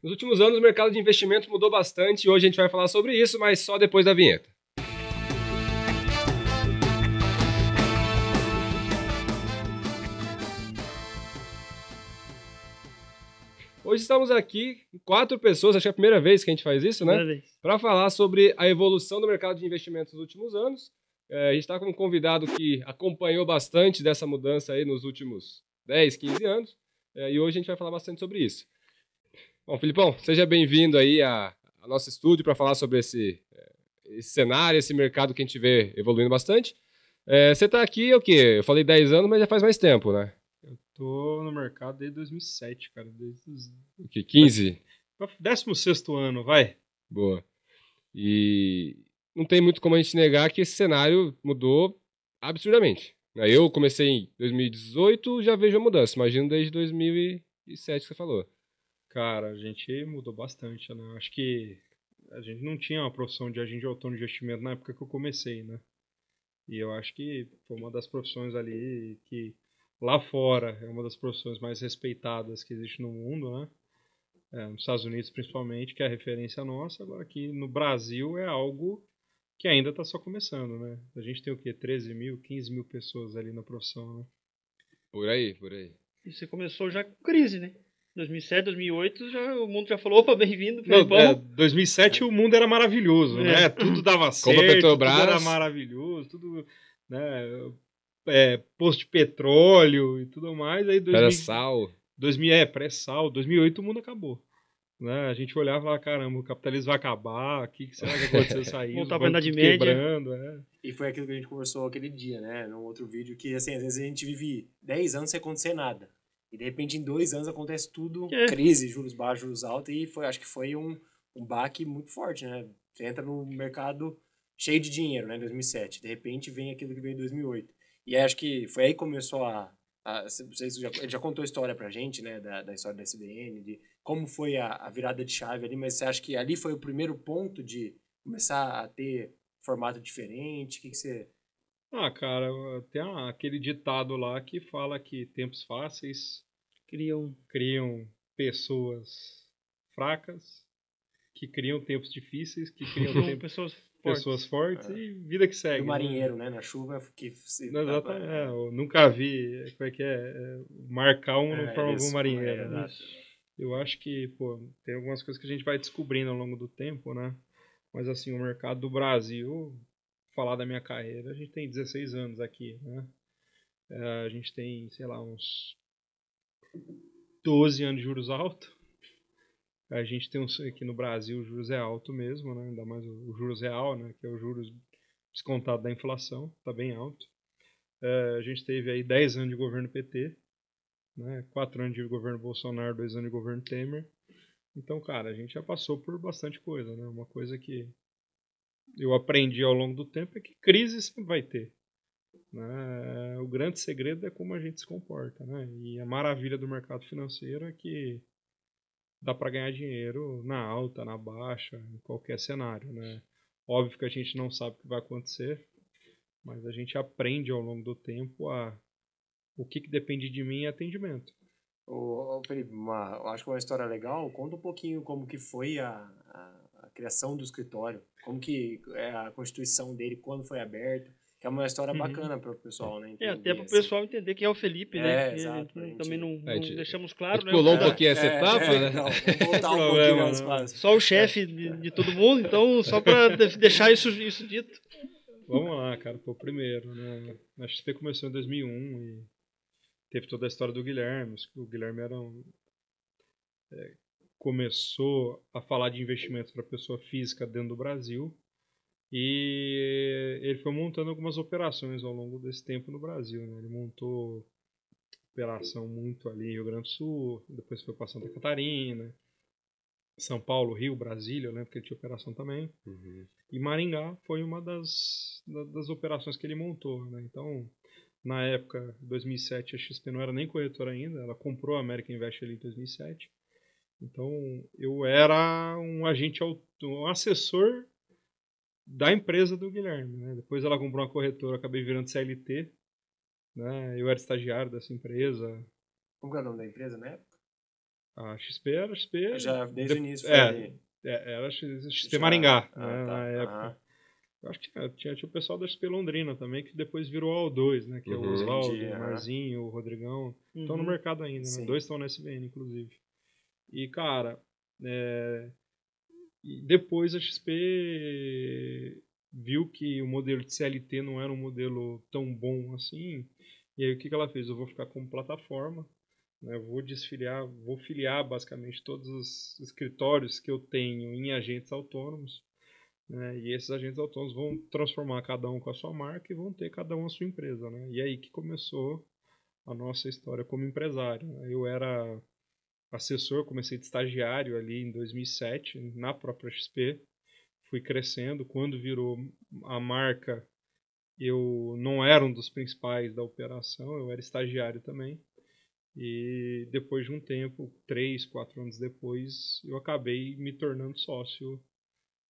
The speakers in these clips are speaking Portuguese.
Nos últimos anos, o mercado de investimentos mudou bastante e hoje a gente vai falar sobre isso, mas só depois da vinheta. Hoje estamos aqui, quatro pessoas, acho que é a primeira vez que a gente faz isso, né? Para falar sobre a evolução do mercado de investimentos nos últimos anos. É, a gente está com um convidado que acompanhou bastante dessa mudança aí nos últimos 10, 15 anos. É, e hoje a gente vai falar bastante sobre isso. Bom, Filipão, seja bem-vindo aí a, a nosso estúdio para falar sobre esse, é, esse cenário, esse mercado que a gente vê evoluindo bastante. É, você está aqui, o quê? Eu falei 10 anos, mas já faz mais tempo, né? Eu tô no mercado desde 2007, cara. Desde os... O quê? 15? 16 ano, vai. Boa. E não tem muito como a gente negar que esse cenário mudou absurdamente. né? Eu comecei em 2018, já vejo a mudança. Imagino desde 2007 que você falou. Cara, a gente mudou bastante, né? Acho que a gente não tinha uma profissão de agente autônomo de investimento na época que eu comecei, né? E eu acho que foi uma das profissões ali que lá fora é uma das profissões mais respeitadas que existe no mundo, né? É, nos Estados Unidos principalmente, que é a referência nossa, agora aqui no Brasil é algo que ainda está só começando, né? A gente tem o quê? 13 mil, 15 mil pessoas ali na profissão, né? Por aí, por aí. E você começou já com crise, né? 2007, 2008, já, o mundo já falou, opa, bem-vindo, Não, Felipão. é, 2007 o mundo era maravilhoso, É. né? Tudo dava certo, tudo Petrobras. era maravilhoso, tudo, né? É, posto de petróleo e tudo mais. Aí 2000, Era sal. 2000 é, pré-sal, 2008 o mundo acabou. Né? A gente olhava e falava, caramba, o capitalismo vai acabar, o que, que será que aconteceu isso aí? Voltar pra bancos Idade tudo Média. Quebrando, é. E foi aquilo que a gente conversou aquele dia, né? Num outro vídeo, que assim, às vezes a gente vive 10 anos sem acontecer nada. E de repente em dois anos acontece tudo, É. crise, juros baixos, juros altos, e foi, acho que foi um, um baque muito forte, né? Você entra no mercado cheio de dinheiro, né? Em 2007. De repente vem aquilo que veio em 2008. E acho que foi aí que começou a. a vocês já, já contou a história pra gente, né? Da, da história da SBN, de como foi a, a virada de chave ali, mas você acha que ali foi o primeiro ponto de começar a ter formato diferente? O que, que você. Ah, cara, tem aquele ditado lá que fala que tempos fáceis Criam criam pessoas fracas, que criam tempos difíceis, que criam tempos, pessoas fortes. pessoas fortes É. e vida que E segue. o marinheiro, né? Na chuva, que se. Não, exatamente, é, eu nunca vi, como é que é, é, marcar um É, não forma isso, um marinheiro. é, né? Eu acho que, pô, tem algumas coisas que a gente vai descobrindo ao longo do tempo, né? Mas assim, o mercado do Brasil, falar da minha carreira, a gente tem 16 anos aqui, né? É, a gente tem, sei lá, uns 12 anos de juros altos. A gente tem uns, aqui no Brasil, os juros é alto mesmo, né? Ainda mais o, o juros real, né? Que é o juros descontado da inflação, tá bem alto. É, a gente teve aí 10 anos de governo PT, né? 4 anos de governo Bolsonaro, 2 anos de governo Temer. Então, cara, a gente já passou por bastante coisa, né? Uma coisa que eu aprendi ao longo do tempo é que crise sempre vai ter. né? O grande segredo é como a gente se comporta, né? E a maravilha do mercado financeiro é que dá para ganhar dinheiro na alta, na baixa, em qualquer cenário, né? Óbvio que a gente não sabe o que vai acontecer, mas a gente aprende ao longo do tempo a o que, que depende de mim é atendimento. Ô, ô, Felipe, uma, acho que uma história legal. Conta um pouquinho como que foi a, a criação do escritório, como que é a constituição dele, quando foi aberto, que é uma história Uhum. bacana para o pessoal, né? É, entender, até para o assim. pessoal entender quem é o Felipe, né? É, Que exato, gente- também não, É, não gente- deixamos claro, né? pulou um pouquinho essa etapa, né? Não, vamos voltar um Problema, pouquinho mais né? para Só o chefe de, de todo mundo, então, só para deixar isso, isso dito. Vamos lá, cara, o primeiro, né? A XP começou em 2001 e teve toda a história do Guilherme. O Guilherme era um, é, começou a falar de investimentos para pessoa física dentro do Brasil e ele foi montando algumas operações ao longo desse tempo no Brasil. Né? Ele montou operação muito ali em Rio Grande do Sul, depois foi para Santa Catarina, São Paulo, Rio, Brasília, eu lembro que ele tinha operação também. E Maringá foi uma das, da- das operações que ele montou. Né? Então, na época, 2007, a XP não era nem corretora ainda, ela comprou a American Invest ali em 2007. Então, eu era um agente, aut- um assessor da empresa do Guilherme. Né? Depois ela comprou uma corretora, eu acabei virando CLT. Né? Eu era estagiário dessa empresa. Como é o nome da empresa na época? A XP era XP. Já desde de- o início foi é, ali. é, era XP Já- Maringá, ah, né, tá, na época. aham. Eu acho que tinha, tinha, tinha o pessoal da XP Londrina também, que depois virou ao 2, né? Que é Uhum. o Oswaldo, Entendi, o. Marzinho, o Rodrigão. Estão no Uhum. mercado ainda, né? Sim. Dois estão na SBN, inclusive. E, cara, é, e depois a XP viu que o modelo de CLT não era um modelo tão bom assim. E aí o que, que ela fez? Eu vou ficar como plataforma, né? eu vou desfiliar, vou filiar basicamente todos os escritórios que eu tenho em agentes autônomos. né? E esses agentes autônomos vão transformar cada um com a sua marca e vão ter cada um a sua empresa. Né? E aí que começou a nossa história como empresário. né? Eu era assessor, comecei de estagiário ali em 2007 na própria XP, fui crescendo. Quando virou a marca, eu não era um dos principais da operação, eu era estagiário também. E depois de um tempo, três, quatro anos depois, eu acabei me tornando sócio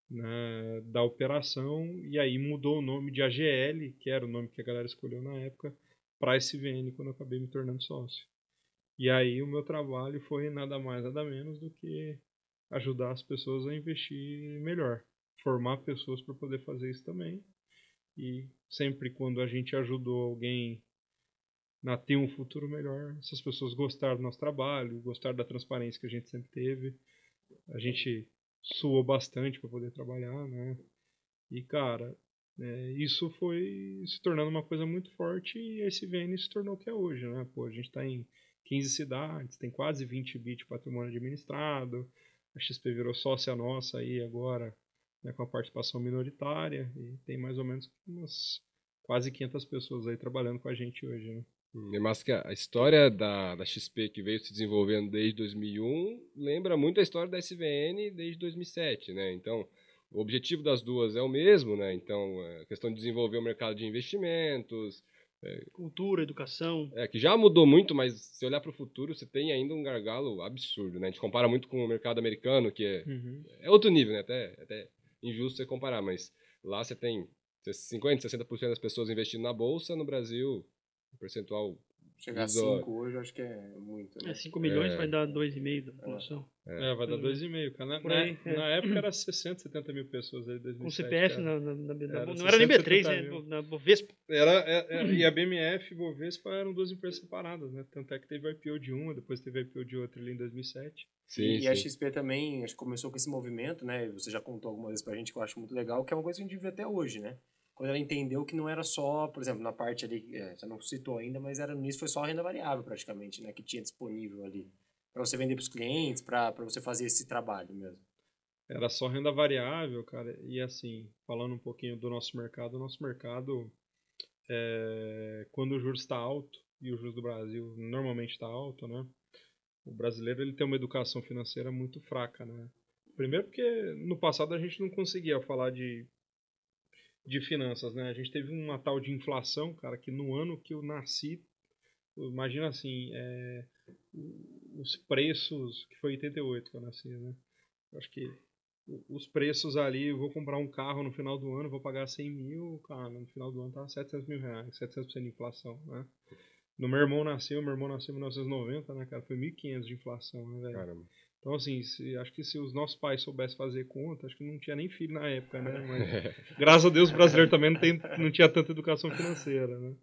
né, da operação e aí mudou o nome de AGL, que era o nome que a galera escolheu na época, para SVN quando eu acabei me tornando sócio. E aí o meu trabalho foi nada mais, nada menos do que ajudar as pessoas a investir melhor, formar pessoas para poder fazer isso também. E sempre quando a gente ajudou alguém a ter um futuro melhor, essas pessoas gostaram do nosso trabalho, gostaram da transparência que a gente sempre teve. A gente suou bastante para poder trabalhar, né? E cara, é, isso foi se tornando uma coisa muito forte e esse VN se tornou o que é hoje, né? Pô, a gente está em 15 cidades, tem quase 20 bi de patrimônio administrado, a XP virou sócia nossa aí agora, né, com a participação minoritária, e tem mais ou menos umas quase 500 pessoas aí trabalhando com a gente hoje, né? É mais que a a história da, da XP que veio se desenvolvendo desde 2001 lembra muito a história da SVN desde 2007, né? Então, o objetivo das duas é o mesmo, né? Então, é a questão de desenvolver o mercado de investimentos, Cultura, educação. é, que já mudou muito, mas se olhar para o futuro, você tem ainda um gargalo absurdo, né? A gente compara muito com o mercado americano, que é, é outro nível, né? Até, até injusto você comparar, mas lá você tem 50%, 60% das pessoas investindo na bolsa, no Brasil, o percentual Chegar a Isola. 5 hoje, acho que é muito, né? É, 5 milhões É. vai dar 2,5 da população. É, vai dar Uhum. 2,5, cara. Na, aí, na, é. na época era 60, 70 mil pessoas aí, 2007. Com CPF na, na, na, na- Era não era nem B3, 670 né? Na Bovespa. Era, é- é- e a BMF e Bovespa eram duas empresas separadas, né? Tanto é que teve IPO de uma, depois teve IPO de outra ali em 2007. Sim, e, e a sim. XP também acho que começou com esse movimento, né? Você já contou algumas vezes pra gente que eu acho muito legal, que é uma coisa que a gente vive até hoje, né? Quando ela entendeu que não era só, por exemplo, na parte ali, é, você não citou ainda, mas era no início foi só renda variável praticamente, né? Que tinha disponível ali. Pra você vender pros clientes, pra pra você fazer esse trabalho mesmo. Era só renda variável, cara. E assim, falando um pouquinho do nosso mercado, o nosso mercado, é, quando o juros está alto, e o juros do Brasil normalmente está alto, né? O brasileiro ele tem uma educação financeira muito fraca, né? Primeiro porque no passado a gente não conseguia falar de, de finanças, né? A gente teve uma tal de inflação, cara, que no ano que eu nasci, imagina assim, é, os preços, que foi em 88 que eu nasci, né? Eu Acho que os preços ali, vou comprar um carro no final do ano, vou pagar 100 mil, cara, no final do ano tá 700 mil reais, 700% de inflação, né? No meu irmão nasceu, meu irmão nasceu em 1990, né, cara, foi 1.500 de inflação, né, velho? Caramba. Então, assim, se- acho que se os nossos pais soubessem fazer conta, acho que não tinha nem filho na época, né? Mas, graças a Deus o brasileiro também não, tem, não tinha tanta educação financeira, né?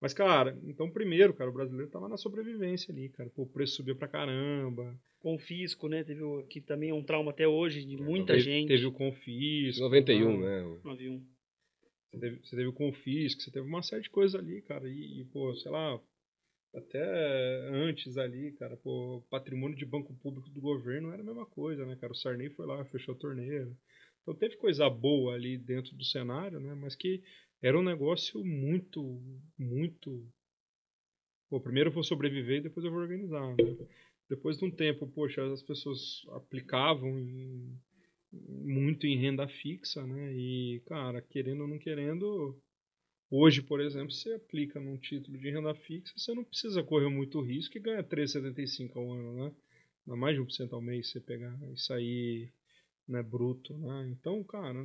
Mas, cara, então primeiro, cara, o brasileiro tava na sobrevivência ali, cara. Pô, o preço subiu pra caramba. Confisco, né? Teve o, que também é um trauma até hoje de muita teve, gente. Teve o confisco. 91, né? né? no avião. Você teve, você teve o confisco, você teve uma série de coisas ali, cara. E, e, pô, sei lá, até antes ali, cara, pô, patrimônio de banco público do governo era a mesma coisa, né, cara? O Sarney foi lá, fechou a torneira. Então teve coisa boa ali dentro do cenário, né? Mas que era um negócio muito, muito. Pô, primeiro eu vou sobreviver e depois eu vou organizar, né? Depois de um tempo, poxa, as pessoas aplicavam em- muito em renda fixa, né? E, cara, querendo ou não querendo, hoje, por exemplo, você aplica num título de renda fixa, você não precisa correr muito risco e ganha 3,75 ao ano, né? Dá mais de 1% ao mês você pegar isso aí, né, bruto, né? Então, cara,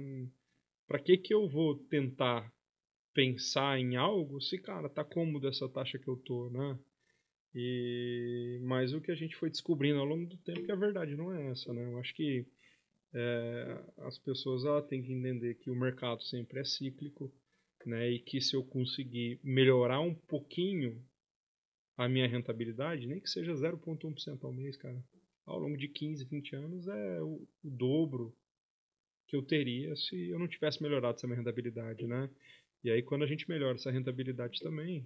pra que que eu vou tentar pensar em algo se, cara, tá cômodo essa taxa que eu tô, né? E mas o que a gente foi descobrindo ao longo do tempo que a verdade não é essa, né? Eu acho que é, as pessoas ela têm que entender que o mercado sempre é cíclico, né? E que se eu conseguir melhorar um pouquinho a minha rentabilidade, nem que seja 0,1% ao mês, cara, ao longo de 15, 20 anos é o, o dobro que eu teria se eu não tivesse melhorado essa minha rentabilidade, né? E aí quando a gente melhora essa rentabilidade também,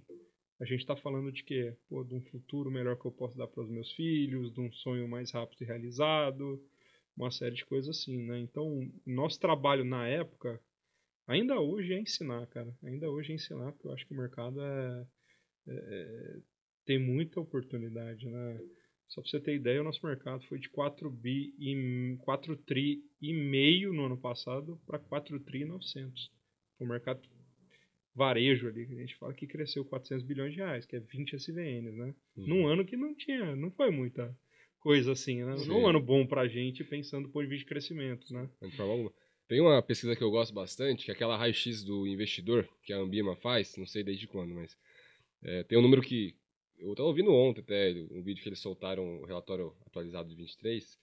a gente está falando de quê? Pô, de um futuro melhor que eu posso dar para os meus filhos, de um sonho mais rápido e realizado, uma série de coisas assim, né? Então, nosso trabalho na época, ainda hoje é ensinar, cara. Ainda hoje é ensinar, porque eu acho que o mercado é, é tem muita oportunidade, né? Só para você ter ideia, o nosso mercado foi de 4 bi e 4 tri e meio no ano passado para 4 tri e 900. O mercado varejo ali, que a gente fala que cresceu 400 bilhões de reais, que é 20 SVNs, né? Uhum. Num ano que não tinha, não foi muita coisa assim, né? Sim. Num ano bom pra gente, pensando de vista de crescimento, né? Tem uma pesquisa que eu gosto bastante, que é aquela raio-x do investidor, que a Ambima faz, não sei desde quando, mas é, tem um número que eu estava ouvindo ontem até, um vídeo que eles soltaram, o relatório atualizado de 23,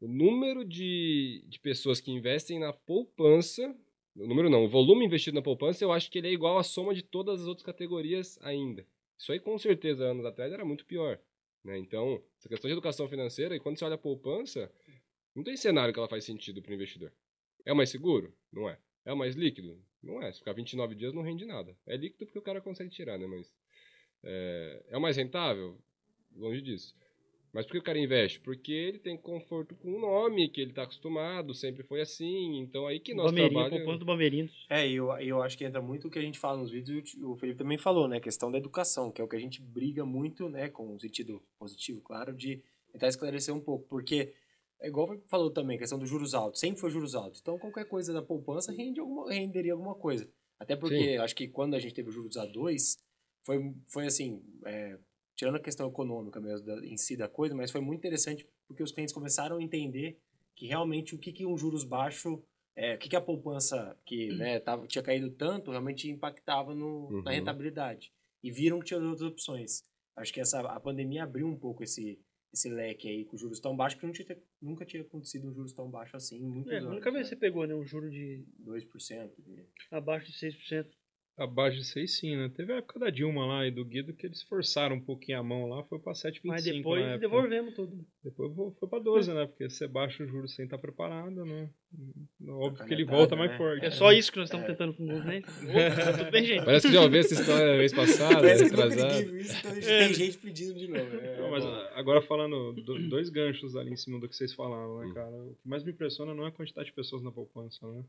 o número de, de pessoas que investem na poupança, o número não, o volume investido na poupança, eu acho que ele é igual à soma de todas as outras categorias ainda. Isso aí com certeza anos atrás era muito pior. Né? Então, essa questão de educação financeira, e quando você olha a poupança, não tem cenário que ela faz sentido para o investidor. É o mais seguro? Não é. É o mais líquido? Não é. Se ficar 29 dias não rende nada. É líquido porque o cara consegue tirar, né? Mas é, é o mais rentável? Longe disso. Mas por que o cara investe? Porque ele tem conforto com o nome, que ele está acostumado, sempre foi assim. Então aí que Bameirinho, trabalho... poupança do Bameirinho. É, e eu, eu acho que entra muito o que a gente fala nos vídeos, e o Felipe também falou, né? A questão da educação, que é o que a gente briga muito, né? Com um sentido positivo, claro, de tentar esclarecer um pouco. Porque, é igual falou também, a questão dos juros altos. Sempre foi juros altos. Então, qualquer coisa da poupança rende alguma, renderia alguma coisa. Até porque, Sim. acho que quando a gente teve os juros a dois, foi, foi assim, é, tirando a questão econômica mesmo da, em si da coisa, mas foi muito interessante porque os clientes começaram a entender que realmente o que, que um juros baixo, é, o que, que a poupança que né, tava, tinha caído tanto realmente impactava no, Uhum. na rentabilidade. E viram que tinha outras opções. Acho que essa, a pandemia abriu um pouco esse, esse leque aí com juros tão baixos, porque não tinha, nunca tinha acontecido um juros tão baixo assim muitos É, anos. nunca vez né? você pegou, né? Um juro de 2%. De... abaixo de 6%. Abaixo de 6 sim, né? Teve a época da Dilma lá e do Guido que eles forçaram um pouquinho a mão lá, foi pra 7,25 Mas na depois época. devolvemos tudo. Depois foi pra 12, né? Porque você baixa o juros sem estar preparado, né? Óbvio que ele volta mais né? forte. É só isso que nós estamos tentando com o movimento. Tá tudo bem, gente. Parece que já ouviu essa história mês passado, Parece que nunca retrasado. ninguém viu isso, então tem gente pedindo de novo. É, Não, mas ah, agora falando do- dois ganchos ali em cima do que vocês falaram, né, Hum. cara? O que mais me impressiona não é a quantidade de pessoas na poupança, né?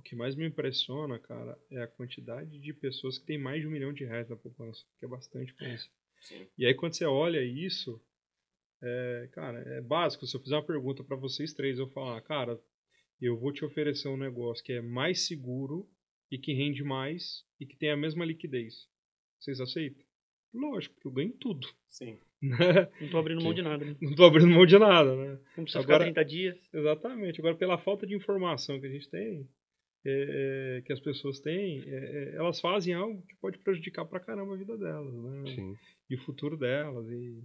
O que mais me impressiona, cara, é a quantidade de pessoas que tem mais de um milhão de reais na poupança, que é bastante coisa. Sim. E aí quando você olha isso, é, cara, é básico. Se eu fizer uma pergunta pra vocês três, eu falar, cara, eu vou te oferecer um negócio que é mais seguro e que rende mais e que tem a mesma liquidez. Vocês aceitam? Lógico, porque eu ganho tudo. Sim. né? Não tô abrindo mão de nada, né? Não tô abrindo mão de nada, né? Não precisa Agora- ficar 30 dias. Exatamente. Agora, pela falta de informação que a gente tem, é, é, que as pessoas têm, é, é, elas fazem algo que pode prejudicar pra caramba a vida delas, né? Sim. E o futuro delas. E,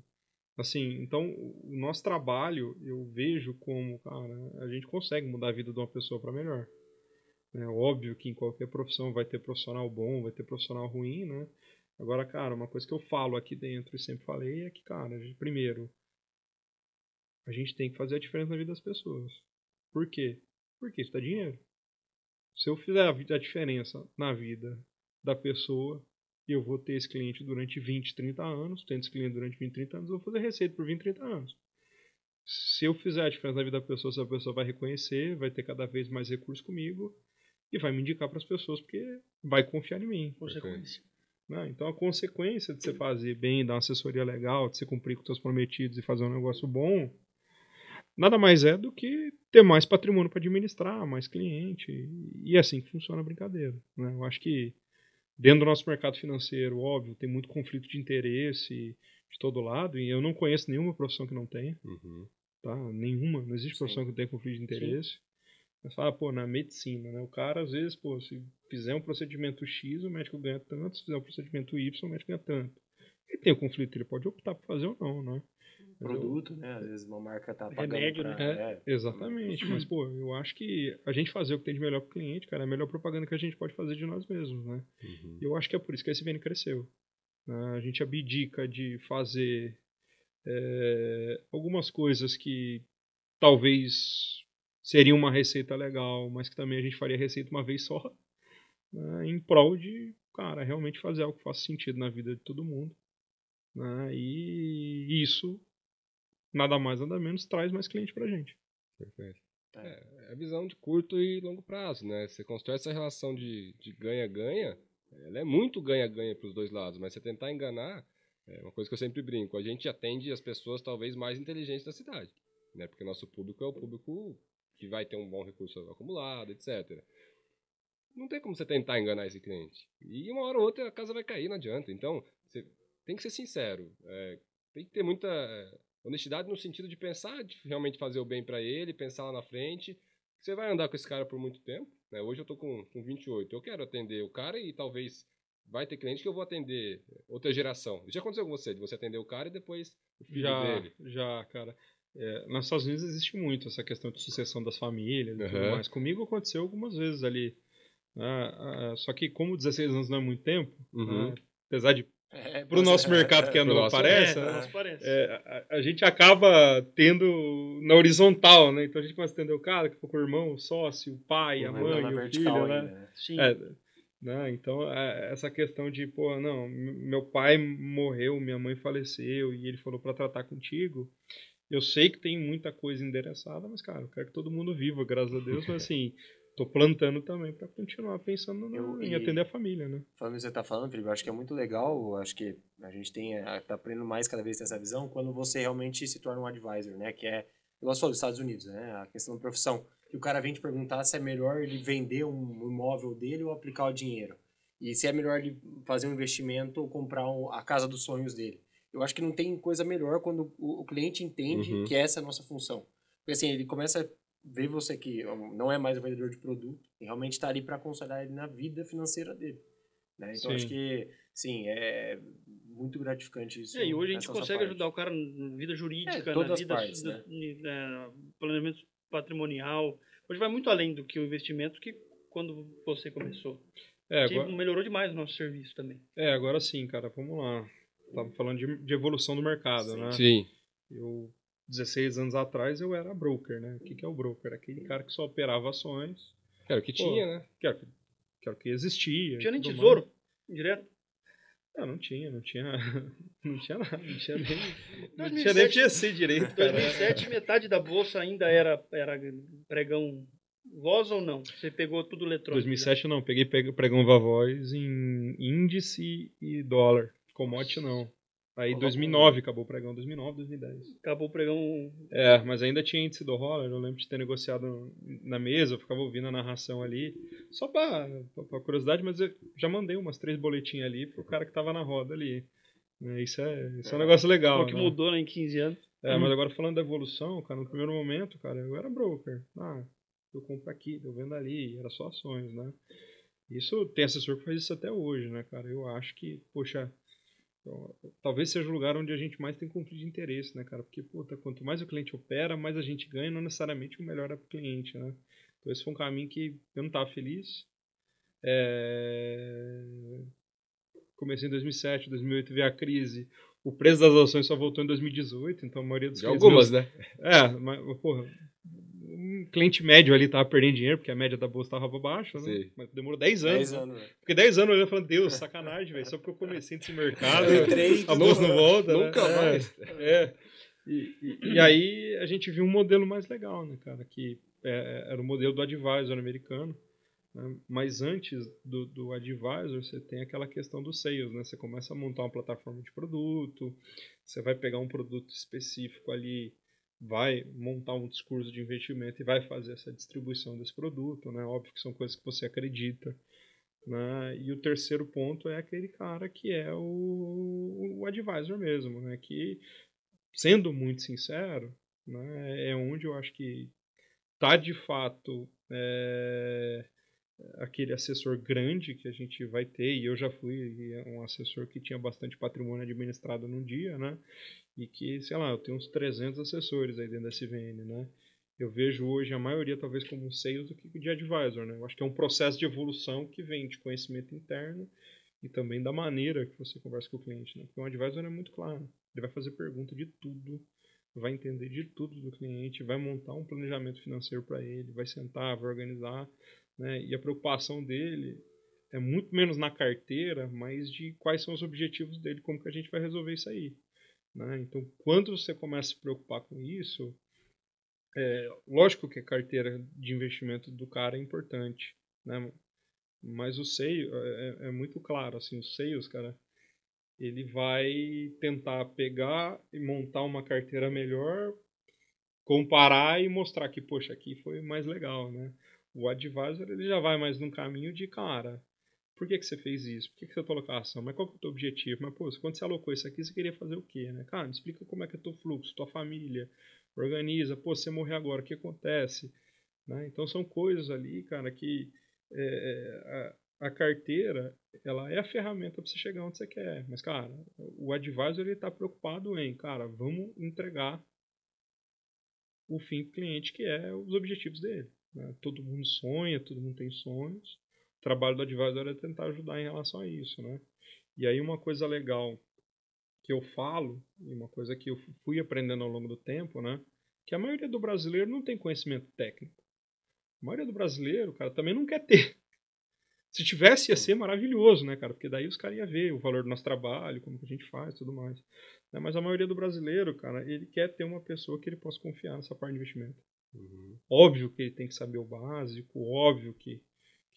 assim, então, o nosso trabalho, eu vejo como, cara, a gente consegue mudar a vida de uma pessoa para melhor. É óbvio que em qualquer profissão vai ter profissional bom, vai ter profissional ruim, né? Agora, cara, uma coisa que eu falo aqui dentro e sempre falei é que, cara, gente- primeiro, a gente tem que fazer a diferença na vida das pessoas. Por quê? Porque isso dá dinheiro. Se eu fizer a diferença na vida da pessoa, eu vou ter esse cliente durante 20, 30 anos, tendo esse cliente durante 20, 30 anos, eu vou fazer receita por 20, 30 anos. Se eu fizer a diferença na vida da pessoa, essa pessoa vai reconhecer, vai ter cada vez mais recursos comigo e vai me indicar para as pessoas porque vai confiar em mim. Consequência. né? Então a consequência de você fazer bem, dar uma assessoria legal, de você cumprir com os seus prometidos e fazer um negócio bom, nada mais é do que ter mais patrimônio para administrar, mais cliente. E é assim que funciona a brincadeira. Né? Eu acho que dentro do nosso mercado financeiro, óbvio, tem muito conflito de interesse de todo lado, e eu não conheço nenhuma profissão que não tenha, Uhum. tá? Nenhuma, não existe Sim. profissão que não tenha conflito de interesse. Mas fala, pô, na medicina, né? O cara, às vezes, pô, se fizer um procedimento X, o médico ganha tanto, se fizer um procedimento Y, o médico ganha tanto. ele tem o conflito, ele pode optar por fazer ou não, né? Produto, né? Às vezes uma marca tá pagando Remédio, pra... né? é. Exatamente, mas pô, eu acho que a gente fazer o que tem de melhor pro cliente, cara, é a melhor propaganda que a gente pode fazer de nós mesmos, né? Uhum. E eu acho que é por isso que a SBN cresceu. né? A gente abdica de fazer é, algumas coisas que talvez seriam uma receita legal, mas que também a gente faria receita uma vez só, né? em prol de, cara, realmente fazer algo que faça sentido na vida de todo mundo. né? E isso, nada mais, nada menos, traz mais cliente pra gente. Perfeito. É. É, é a visão de curto e longo prazo, né? Você constrói essa relação de de ganha-ganha, ela é muito ganha-ganha para os dois lados, mas você tentar enganar, é uma coisa que eu sempre brinco, a gente atende as pessoas talvez mais inteligentes da cidade, né? Porque nosso público é o público que vai ter um bom recurso acumulado, etc. Não tem como você tentar enganar esse cliente. E uma hora ou outra a casa vai cair, não adianta. Então, você tem que ser sincero. é, tem que ter muita honestidade no sentido de pensar, de realmente fazer o bem pra ele, pensar lá na frente. Você vai andar com esse cara por muito tempo. né? Hoje eu tô com, com 28. Eu quero atender o cara e talvez vai ter cliente que eu vou atender outra geração. Já aconteceu com você, de você atender o cara e depois o filho Já, dele. já, cara. É, nos Estados Unidos existe muito essa questão de sucessão das famílias e tudo mais. Comigo aconteceu algumas vezes ali. né? Ah, só que como 16 anos não é muito tempo, Uhum. né? apesar de É, pro nosso mercado que é nosso, parece, é, né? É, a, a gente acaba tendo na horizontal, né? Então a gente começa a entender o cara que foi com o irmão, o sócio, o pai, a Não é mãe, o filho, né? ainda, né? Sim. É, né? Então, é, essa questão de, pô, não, meu pai morreu, minha mãe faleceu e ele falou pra tratar contigo. Eu sei que tem muita coisa endereçada, mas, cara, eu quero que todo mundo viva, graças a Deus, mas assim, tô plantando também pra continuar pensando no- Eu- em e- atender a família, né? Falando o que você tá falando, Felipe, eu acho que é muito legal, acho que a gente tem, tá aprendendo mais cada vez essa visão quando você realmente se torna um advisor, né? Que é, igual você falou, dos Estados Unidos, né? A questão da profissão. Que o cara vem te perguntar se é melhor ele vender um imóvel dele ou aplicar o dinheiro. E se é melhor ele fazer um investimento ou comprar um- a casa dos sonhos dele. Eu acho que não tem coisa melhor quando o, o cliente entende Uhum. que essa é a nossa função. Porque assim, ele começa ver você que não é mais um vendedor de produto e realmente está ali para consolidar ele na vida financeira dele. Né? Então Sim. acho que, sim, é muito gratificante isso. É, e hoje a gente consegue parte. ajudar o cara na vida jurídica, É, na vida partes, da- né? ni- é, planejamento patrimonial. Hoje vai muito além do que o investimento que quando você começou. É, agora, melhorou demais o nosso serviço também. é, agora sim, cara, vamos lá. Tava falando de, de evolução do mercado, Sim. né? Sim. Eu, 16 anos atrás, eu era broker, né? O que, que é o broker? Aquele cara que só operava ações, Era o que Pô, tinha, né? que era, que era o que existia. Tinha nem tesouro, direto. Ah, não tinha, não tinha. Não tinha nada, não tinha nem. Não 2007, tinha nem GC direito, cara. 2007, metade da bolsa ainda era, era pregão voz ou não? Você pegou tudo eletrônico? 2007 não, peguei peg- pregão Vavoz em índice e dólar. Commodity não. Aí Colocou 2009 acabou o pregão, 2009, 2010. já. Acabou o pregão. É, mas ainda tinha índice do dólar, eu lembro de ter negociado na mesa, eu ficava ouvindo a narração ali, só pra, pra- curiosidade, mas eu já mandei umas três boletinhas ali pro cara que tava na roda ali. É, Isso é, isso é um negócio legal. o que né? mudou né, em 15 anos. É, mas agora falando da evolução, cara, no primeiro momento, cara, eu era broker. Ah, eu compro aqui, eu vendo ali, era só ações, né? Isso tem assessor que faz isso até hoje, né, cara? Eu acho que, poxa, então, talvez seja o lugar onde a gente mais tem conflito de interesse, né, cara? Porque, puta, quanto mais o cliente opera, mais a gente ganha, não necessariamente o melhor é pro cliente, né? Então esse foi um caminho que eu não tava feliz. É... Comecei em 2007, 2008 veio a crise. O preço das ações só voltou em 2018, então a maioria dos De algumas, meus- né? é, mas, porra, cliente médio ali tava perdendo dinheiro, porque a média da bolsa tava baixa, né? Sim. Mas demorou 10 anos. 10 né? anos, né? Porque 10 anos eu olhando falando, Deus, sacanagem, velho. Só porque eu comecei nesse mercado, Eu entrei e a bolsa não volta. né? Nunca É, mais. É. E, e- e aí a gente viu um modelo mais legal, né, cara? Que é, era o modelo do advisor americano. né? Mas antes do, do advisor, você tem aquela questão do sales, né? Você começa a montar uma plataforma de produto, você vai pegar um produto específico ali, vai montar um discurso de investimento e vai fazer essa distribuição desse produto, né? Óbvio que são coisas que você acredita. Né? E o terceiro ponto é aquele cara que é o, o advisor mesmo, né? Que, sendo muito sincero, né? é onde eu acho que tá de fato é, aquele assessor grande que a gente vai ter, e eu já fui um assessor que tinha bastante patrimônio administrado num dia, né? E que, sei lá, eu tenho uns 300 assessores aí dentro da SVN, né? Eu vejo hoje a maioria talvez como um sales do que de advisor, né? Eu acho que é um processo de evolução que vem de conhecimento interno e também da maneira que você conversa com o cliente, né? Porque um advisor é muito claro, ele vai fazer pergunta de tudo, vai entender de tudo do cliente, vai montar um planejamento financeiro para ele, vai sentar, vai organizar, né? E a preocupação dele é muito menos na carteira, mas de quais são os objetivos dele, como que a gente vai resolver isso aí. Né? Então, quando você começa a se preocupar com isso, é, lógico que a carteira de investimento do cara é importante, né? mas o seio é, é, é muito claro, assim, os seios, cara, ele vai tentar pegar e montar uma carteira melhor, comparar e mostrar que, poxa, aqui foi mais legal, né? O advisor ele já vai mais num caminho de, cara, por que, que você fez isso? Por que, que você colocou a ação? Mas qual que é o teu objetivo? Mas, pô, quando você alocou isso aqui, você queria fazer o quê, né? Cara, me explica como é que é teu fluxo, tua família, organiza, pô, você morrer agora, o que acontece? Né? Então, são coisas ali, cara, que é, a, a, carteira, ela é a ferramenta para você chegar onde você quer. Mas, cara, o advisor, ele tá preocupado em, cara, vamos entregar o fim do cliente, que é os objetivos dele. Né? Todo mundo sonha, todo mundo tem sonhos. Trabalho do advisor é tentar ajudar em relação a isso. Né? E aí uma coisa legal que eu falo, e uma coisa que eu fui aprendendo ao longo do tempo, né? que a maioria do brasileiro não tem conhecimento técnico. A maioria do brasileiro, cara, também não quer ter. Se tivesse, ia ser maravilhoso, né, cara? Porque daí os caras iam ver o valor do nosso trabalho, como que a gente faz tudo mais. Né? Mas a maioria do brasileiro, cara, ele quer ter uma pessoa que ele possa confiar nessa parte de investimento. Uhum. Óbvio que ele tem que saber o básico, óbvio que,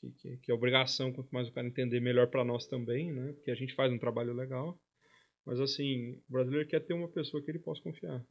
que, que, que é obrigação, quanto mais o cara entender, melhor para nós também, né? Porque a gente faz um trabalho legal. Mas assim, o brasileiro quer ter uma pessoa que ele possa confiar.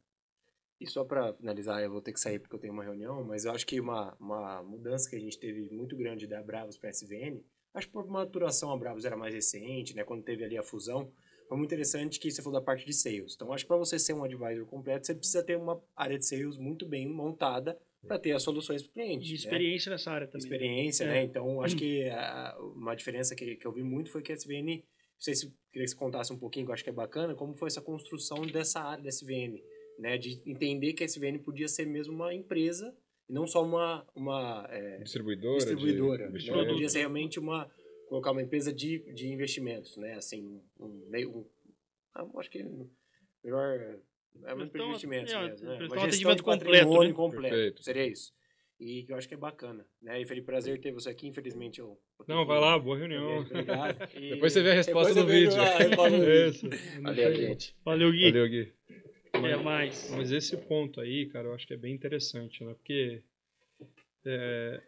E só para finalizar, eu vou ter que sair porque eu tenho uma reunião, mas eu acho que uma, uma mudança que a gente teve muito grande da Bravos para a SVN, acho que por maturação a Bravos era mais recente, né? Quando teve ali a fusão, foi muito interessante que você falou da parte de sales. Então, acho que para você ser um advisor completo, você precisa ter uma área de sales muito bem montada para ter as soluções para o cliente. E né? experiência né? nessa área também. Experiência, né? é. né? Então, acho que a, uma diferença que, que eu vi muito foi que a SVN, não sei se queria que você contasse um pouquinho, que eu acho que é bacana, como foi essa construção dessa área da SVN, né? De entender que a SVN podia ser mesmo uma empresa e não só uma, uma é, distribuidora. Distribuidora. De né? Podia ser realmente uma colocar uma empresa de, de investimentos, né? Assim, um, um, um acho que melhor é uma empresa de investimentos é, mesmo, né? Uma gestão de patrimônio completo, né? completo seria isso. E que eu acho que é bacana, né? E Felipe, prazer ter você aqui. Infelizmente eu. Não, vai lá, boa reunião. Obrigado. E... Depois você vê a resposta do vídeo. Isso. Valeu, gente. Valeu, Gui. Valeu, Gui. É mais. Mas esse ponto aí, cara, eu acho que é bem interessante, né? Porque é,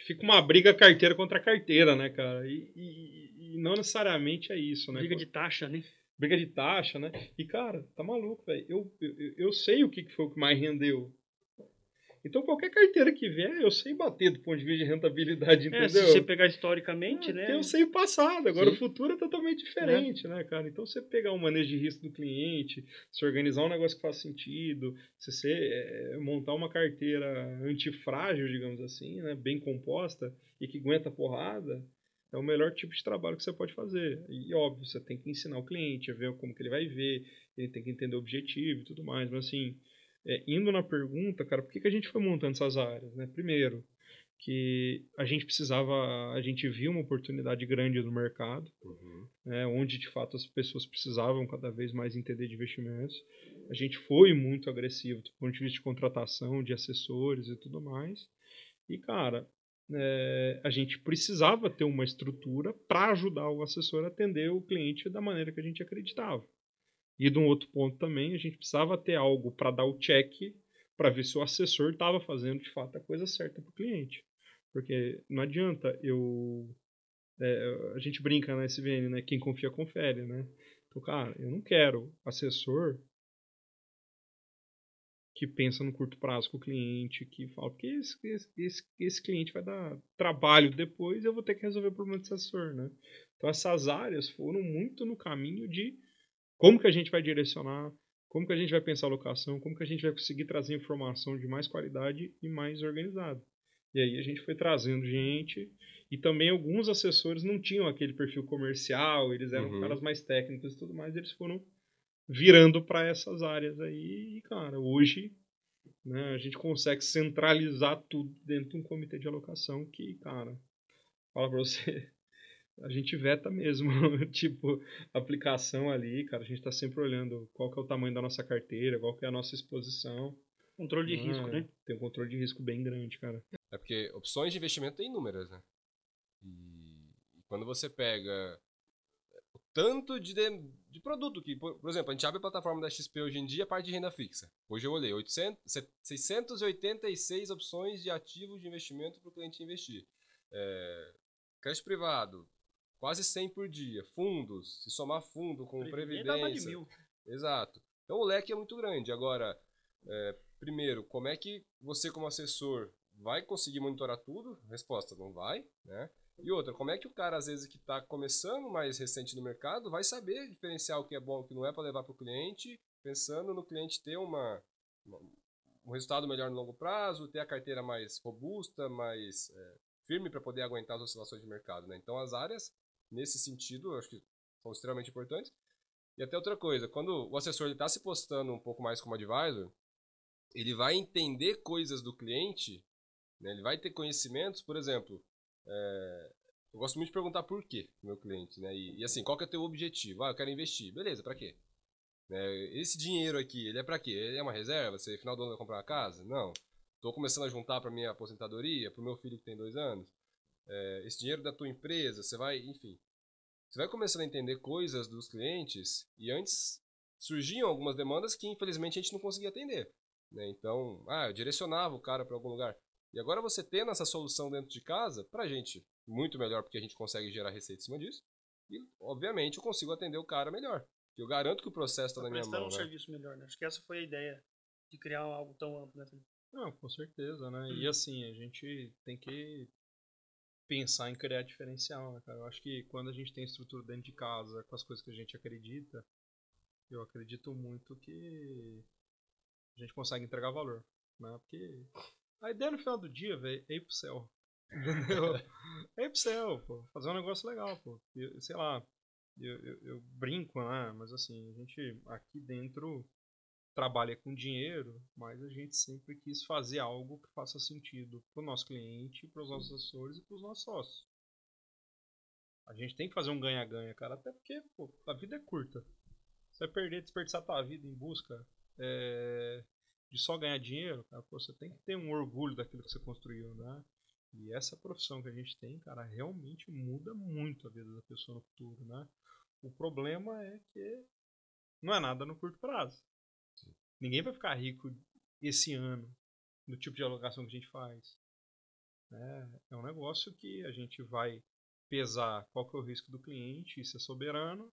fica uma briga carteira contra carteira, né, cara? E, e, e não necessariamente é isso, né? Briga de taxa, né? Briga de taxa, né? E, cara, tá maluco, velho. Eu, eu, eu sei o que foi o que mais rendeu então, qualquer carteira que vier, eu sei bater do ponto de vista de rentabilidade, entendeu? É, se você pegar historicamente, é, né? Eu sei o passado, agora Sim. o futuro é totalmente diferente, é. né, cara? Então, você pegar o manejo de risco do cliente, se organizar um negócio que faz sentido, se você é, montar uma carteira antifrágil, digamos assim, né, bem composta e que aguenta porrada, é o melhor tipo de trabalho que você pode fazer. E, óbvio, você tem que ensinar o cliente a ver como que ele vai ver, ele tem que entender o objetivo e tudo mais, mas assim é, indo na pergunta, cara, por que, que a gente foi montando essas áreas? Né? Primeiro, que a gente precisava, a gente viu uma oportunidade grande no mercado, uhum. né, onde de fato as pessoas precisavam cada vez mais entender de investimentos. A gente foi muito agressivo do ponto de vista de contratação, de assessores e tudo mais. E, cara, é, a gente precisava ter uma estrutura para ajudar o assessor a atender o cliente da maneira que a gente acreditava. E de um outro ponto também, a gente precisava ter algo para dar o check para ver se o assessor estava fazendo de fato a coisa certa para o cliente. Porque não adianta eu. É, a gente brinca na SVN, né? Quem confia, confere, né? Então, cara, eu não quero assessor que pensa no curto prazo com o cliente, que fala que esse, esse, esse cliente vai dar trabalho depois eu vou ter que resolver o problema desse assessor, né? Então essas áreas foram muito no caminho de como que a gente vai direcionar? Como que a gente vai pensar a locação? Como que a gente vai conseguir trazer informação de mais qualidade e mais organizada? E aí a gente foi trazendo gente e também alguns assessores não tinham aquele perfil comercial, eles eram Uhum. caras mais técnicos e tudo mais, eles foram virando para essas áreas aí. E, cara, hoje né, a gente consegue centralizar tudo dentro de um comitê de alocação que, cara, fala pra você, a gente veta mesmo, tipo, aplicação ali, cara, a gente tá sempre olhando qual que é o tamanho da nossa carteira, qual que é a nossa exposição. Controle de Ah, risco, né? Tem um controle de risco bem grande, cara. É porque opções de investimento tem inúmeras, né? E, quando você pega tanto de, de, produto que, por, por exemplo, a gente abre a plataforma da XP hoje em dia, a parte de renda fixa. Hoje eu olhei 800, 686 opções de ativos de investimento para o cliente investir. É, crédito privado, quase 100 por dia. Fundos, se somar fundo com de previdência. mil. Exato. Então o leque é muito grande. Agora, é, primeiro, como é que você, como assessor, vai conseguir monitorar tudo? Resposta, não vai, né? E outra, como é que o cara, às vezes, que está começando mais recente no mercado, vai saber diferenciar o que é bom e o que não é para levar para o cliente, pensando no cliente ter uma, uma- um resultado melhor no longo prazo, ter a carteira mais robusta, mais é, firme para poder aguentar as oscilações de mercado, né? Então as áreas, nesse sentido, eu acho que são extremamente importantes. E até outra coisa, quando o assessor está se postando um pouco mais como advisor, ele vai entender coisas do cliente, né? ele vai ter conhecimentos, por exemplo, é, eu gosto muito de perguntar por quê pro meu cliente, né? E, e assim, qual que é o teu objetivo? Ah, eu quero investir. Beleza, para quê? Né, esse dinheiro aqui, ele é para quê? Ele é uma reserva? Você, final do ano, vai comprar uma casa? Não. Estou começando a juntar para minha aposentadoria, para o meu filho que tem dois anos. É, esse dinheiro da tua empresa, você vai, enfim. Você vai começando a entender coisas dos clientes e antes surgiam algumas demandas que infelizmente a gente não conseguia atender. né? Então, ah, eu direcionava o cara para algum lugar. E agora você tendo essa solução dentro de casa, pra gente, muito melhor porque a gente consegue gerar receita em cima disso. E, obviamente, eu consigo atender o cara melhor. Eu garanto que o processo está Tá na minha prestando mão. um Né? serviço melhor, né? Acho que essa foi a ideia de criar algo tão amplo, né? Felipe? Não, com certeza, né? E assim, a gente tem que pensar em criar diferencial, né, cara? Eu acho que quando a gente tem estrutura dentro de casa, com as coisas que a gente acredita, eu acredito muito que a gente consegue entregar valor, né? Porque a ideia no final do dia, velho, é ir pro céu. Entendeu? É ir pro céu, pô. Fazer um negócio legal, pô. Eu- sei lá, eu, eu, eu brinco, né? Mas assim, a gente aqui dentro trabalha com dinheiro, mas a gente sempre quis fazer algo que faça sentido para o nosso cliente, para os nossos assessores e para os nossos sócios. A gente tem que fazer um ganha-ganha, cara, até porque pô, a vida é curta. Você vai perder, desperdiçar tua vida em busca é, de só ganhar dinheiro, cara, pô, você tem que ter um orgulho daquilo que você construiu, né? E essa profissão que a gente tem, cara, realmente muda muito a vida da pessoa no futuro, né? O problema é que não é nada no curto prazo. Ninguém vai ficar rico esse ano no tipo de alocação que a gente faz. É, é um negócio que a gente vai pesar qual que é o risco do cliente, isso é soberano,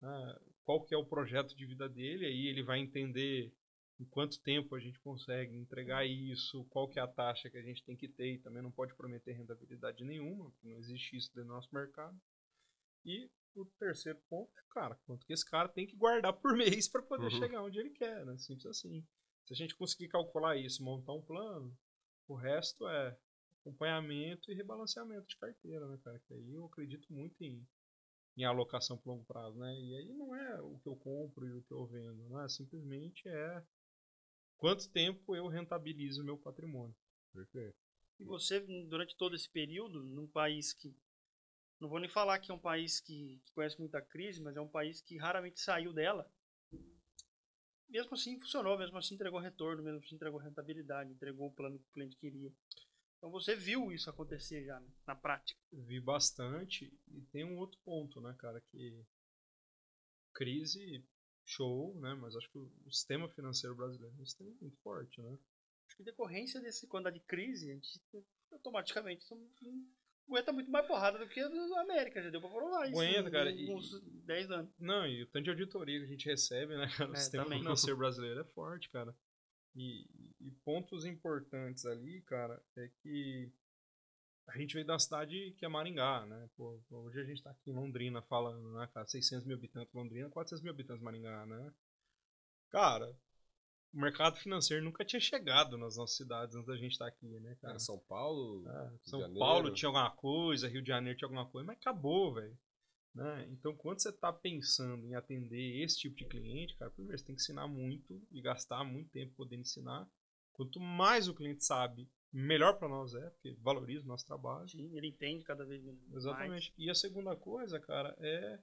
né, qual que é o projeto de vida dele, aí ele vai entender em quanto tempo a gente consegue entregar isso, qual que é a taxa que a gente tem que ter e também não pode prometer rentabilidade nenhuma, porque não existe isso do nosso mercado. E o terceiro ponto é, cara, quanto que esse cara tem que guardar por mês para poder Uhum. chegar onde ele quer, né? Simples assim. Se a gente conseguir calcular isso, montar um plano, o resto é acompanhamento e rebalanceamento de carteira, né, cara? Que aí eu acredito muito em, em alocação por longo prazo, né? E aí não é o que eu compro e o que eu vendo, né? Simplesmente é quanto tempo eu rentabilizo o meu patrimônio. Perfeito. E você, durante todo esse período, num país que. Não vou nem falar que é um país que, que conhece muita crise, mas é um país que raramente saiu dela. Mesmo assim funcionou, mesmo assim entregou retorno, mesmo assim entregou rentabilidade, entregou o plano que o cliente queria. Então você viu isso acontecer já né, na prática. Vi bastante e tem um outro ponto, né, cara, que crise, show, né, mas acho que o sistema financeiro brasileiro é um sistema muito forte, né? Acho que decorrência desse, quando de crise, a gente automaticamente aguenta muito mais porrada do que a da América, já deu pra provar isso. Aguenta, cara, e- uns 10 anos. Não, e o tanto de auditoria que a gente recebe, né, cara, o É, sistema também. financeiro brasileiro é forte, cara. E, e pontos importantes ali, cara, é que a gente veio da cidade que é Maringá, né? Pô, hoje a gente tá aqui em Londrina falando, né, cara? 600 mil habitantes Londrina, 400 mil habitantes Maringá, né? Cara, o mercado financeiro nunca tinha chegado nas nossas cidades antes da gente estar aqui, né, cara? Era São Paulo, É, São Janeiro. Paulo tinha alguma coisa, Rio de Janeiro tinha alguma coisa, mas acabou, velho. Né? Então, quando você está pensando em atender esse tipo de cliente, cara, primeiro você tem que ensinar muito e gastar muito tempo podendo ensinar. Quanto mais o cliente sabe, melhor para nós é, porque valoriza o nosso trabalho. Sim, ele entende cada vez mais. Exatamente. E a segunda coisa, cara, é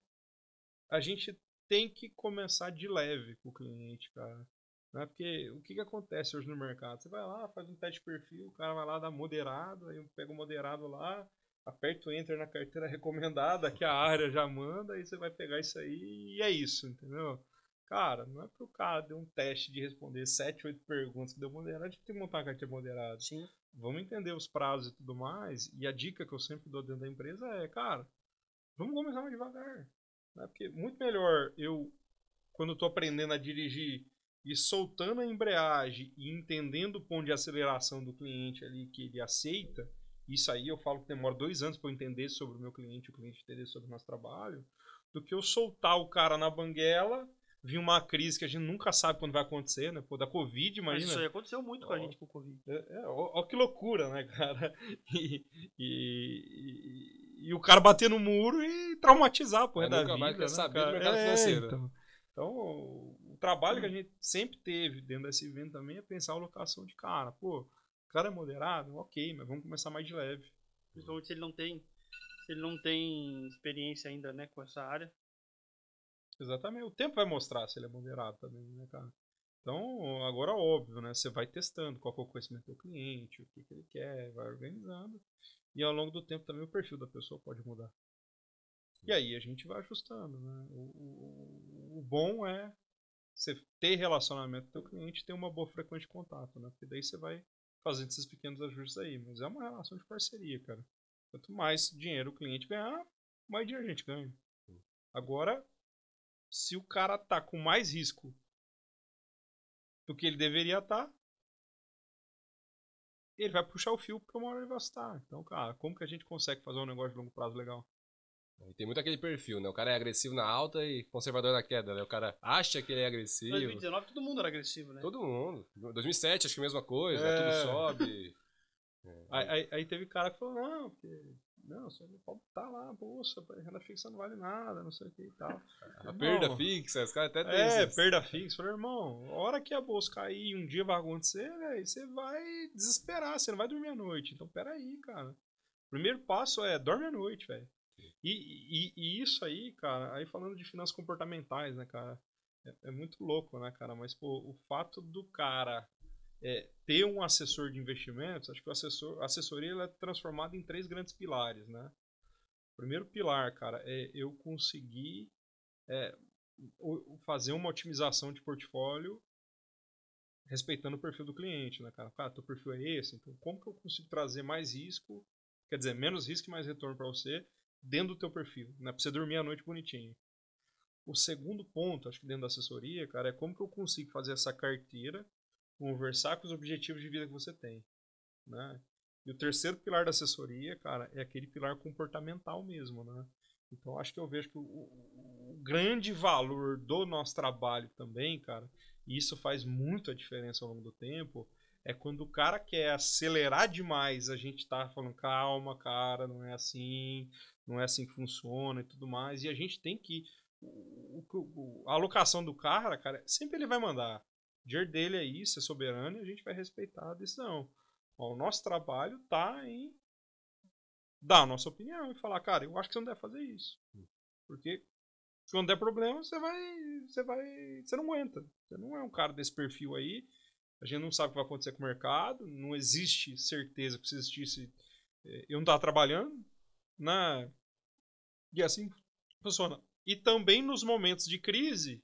a gente tem que começar de leve com o cliente, cara. Né? Porque o que, que acontece hoje no mercado? Você vai lá, faz um teste de perfil, o cara vai lá, dá moderado, aí pega o moderado lá, aperta o enter na carteira recomendada, que a área já manda, aí você vai pegar isso aí e é isso, entendeu? Cara, não é pro cara dar um teste de responder 7, 8 perguntas que deu moderado, a gente tem que montar uma carteira moderada Sim. vamos entender os prazos e tudo mais. E a dica que eu sempre dou dentro da empresa é, cara, vamos começar mais devagar. Né? Porque muito melhor eu, quando tô aprendendo a dirigir e soltando a embreagem e entendendo o ponto de aceleração do cliente ali que ele aceita, isso aí eu falo que demora dois anos para eu entender sobre o meu cliente, o cliente entender sobre o nosso trabalho, do que eu soltar o cara na banguela, vir uma crise que a gente nunca sabe quando vai acontecer, né? Pô, da Covid, Mas imagina. isso aí aconteceu muito com a Ó. gente com o Covid. É, é, ó, ó que loucura, né, cara? E, e, e- e o cara bater no muro e traumatizar pô, Aí da nunca vida, mais quer né, saber cara? do mercado É, financeiro. Então, então, o trabalho que a gente sempre teve dentro desse evento também é pensar a locação de cara. Pô, o cara é moderado, ok, mas vamos começar mais de leve. Principalmente se ele não tem. Se ele não tem experiência ainda, né, com essa área. Exatamente. O tempo vai mostrar se ele é moderado também, né, cara? Então, agora óbvio, né? Você vai testando qual é o conhecimento do cliente, o que, que ele quer, vai organizando. E ao longo do tempo também o perfil da pessoa pode mudar. E aí a gente vai ajustando, né? O, o- o bom é você ter relacionamento com o teu cliente e ter uma boa frequência de contato, né? Porque daí você vai fazendo esses pequenos ajustes aí. Mas é uma relação de parceria, cara. Quanto mais dinheiro o cliente ganhar, mais dinheiro a gente ganha. Agora, se o cara tá com mais risco do que ele deveria estar, ele vai puxar o fio porque uma hora ele vai estar. Então, cara, como que a gente consegue fazer um negócio de longo prazo legal? E tem muito aquele perfil, né? O cara é agressivo na alta e conservador na queda, né? O cara acha que ele é Em agressivo. 2019 todo mundo era agressivo, né? Todo mundo. 2007, acho que a mesma coisa, É. tudo sobe. Aí, aí- aí teve cara que falou, não, porque. Não, você não pode botar lá, bolsa, renda fixa não vale nada, não sei o que e tal. A perda fixa, os caras até têm É, perda fixa. Falei, irmão, a hora que a bolsa cair um dia vai acontecer, velho, você vai desesperar, você não vai dormir à noite. Então, peraí, cara. Primeiro passo é dorme à noite, velho. E, e, e isso aí, cara, aí falando de finanças comportamentais, né, cara, é, é muito louco, né, cara, mas, pô, o fato do cara é, ter um assessor de investimentos, acho que o assessor, a assessoria ela é transformada em três grandes pilares, né. O primeiro pilar, cara, é eu conseguir é, fazer uma otimização de portfólio respeitando o perfil do cliente, né, cara? Cara, teu perfil é esse, então como que eu consigo trazer mais risco, quer dizer, menos risco e mais retorno para você dentro do teu perfil, né? Pra você dormir à noite bonitinho. O segundo ponto, acho que dentro da assessoria, cara, é como que eu consigo fazer essa carteira conversar com os objetivos de vida que você tem, né? E o terceiro pilar da assessoria, cara, é aquele pilar comportamental mesmo, né? Então acho que eu vejo que o, o- grande valor do nosso trabalho também, cara, e isso faz muito a diferença ao longo do tempo, é quando o cara quer acelerar demais, a gente tá falando, calma, cara, não é assim, não é assim que funciona e tudo mais, e a gente tem que. a alocação do cara, cara, sempre ele vai mandar. Dinheiro dele é isso, é soberano e a gente vai respeitar a decisão. O nosso trabalho tá em dar a nossa opinião e falar, cara, eu acho que você não deve fazer isso. Porque se não der problema, você vai. Você vai. Você não aguenta. Você não é um cara desse perfil aí. A gente não sabe o que vai acontecer com o mercado. Não existe certeza que se existisse. eh, Eu não estava trabalhando. Né? E assim funciona. E também nos momentos de crise,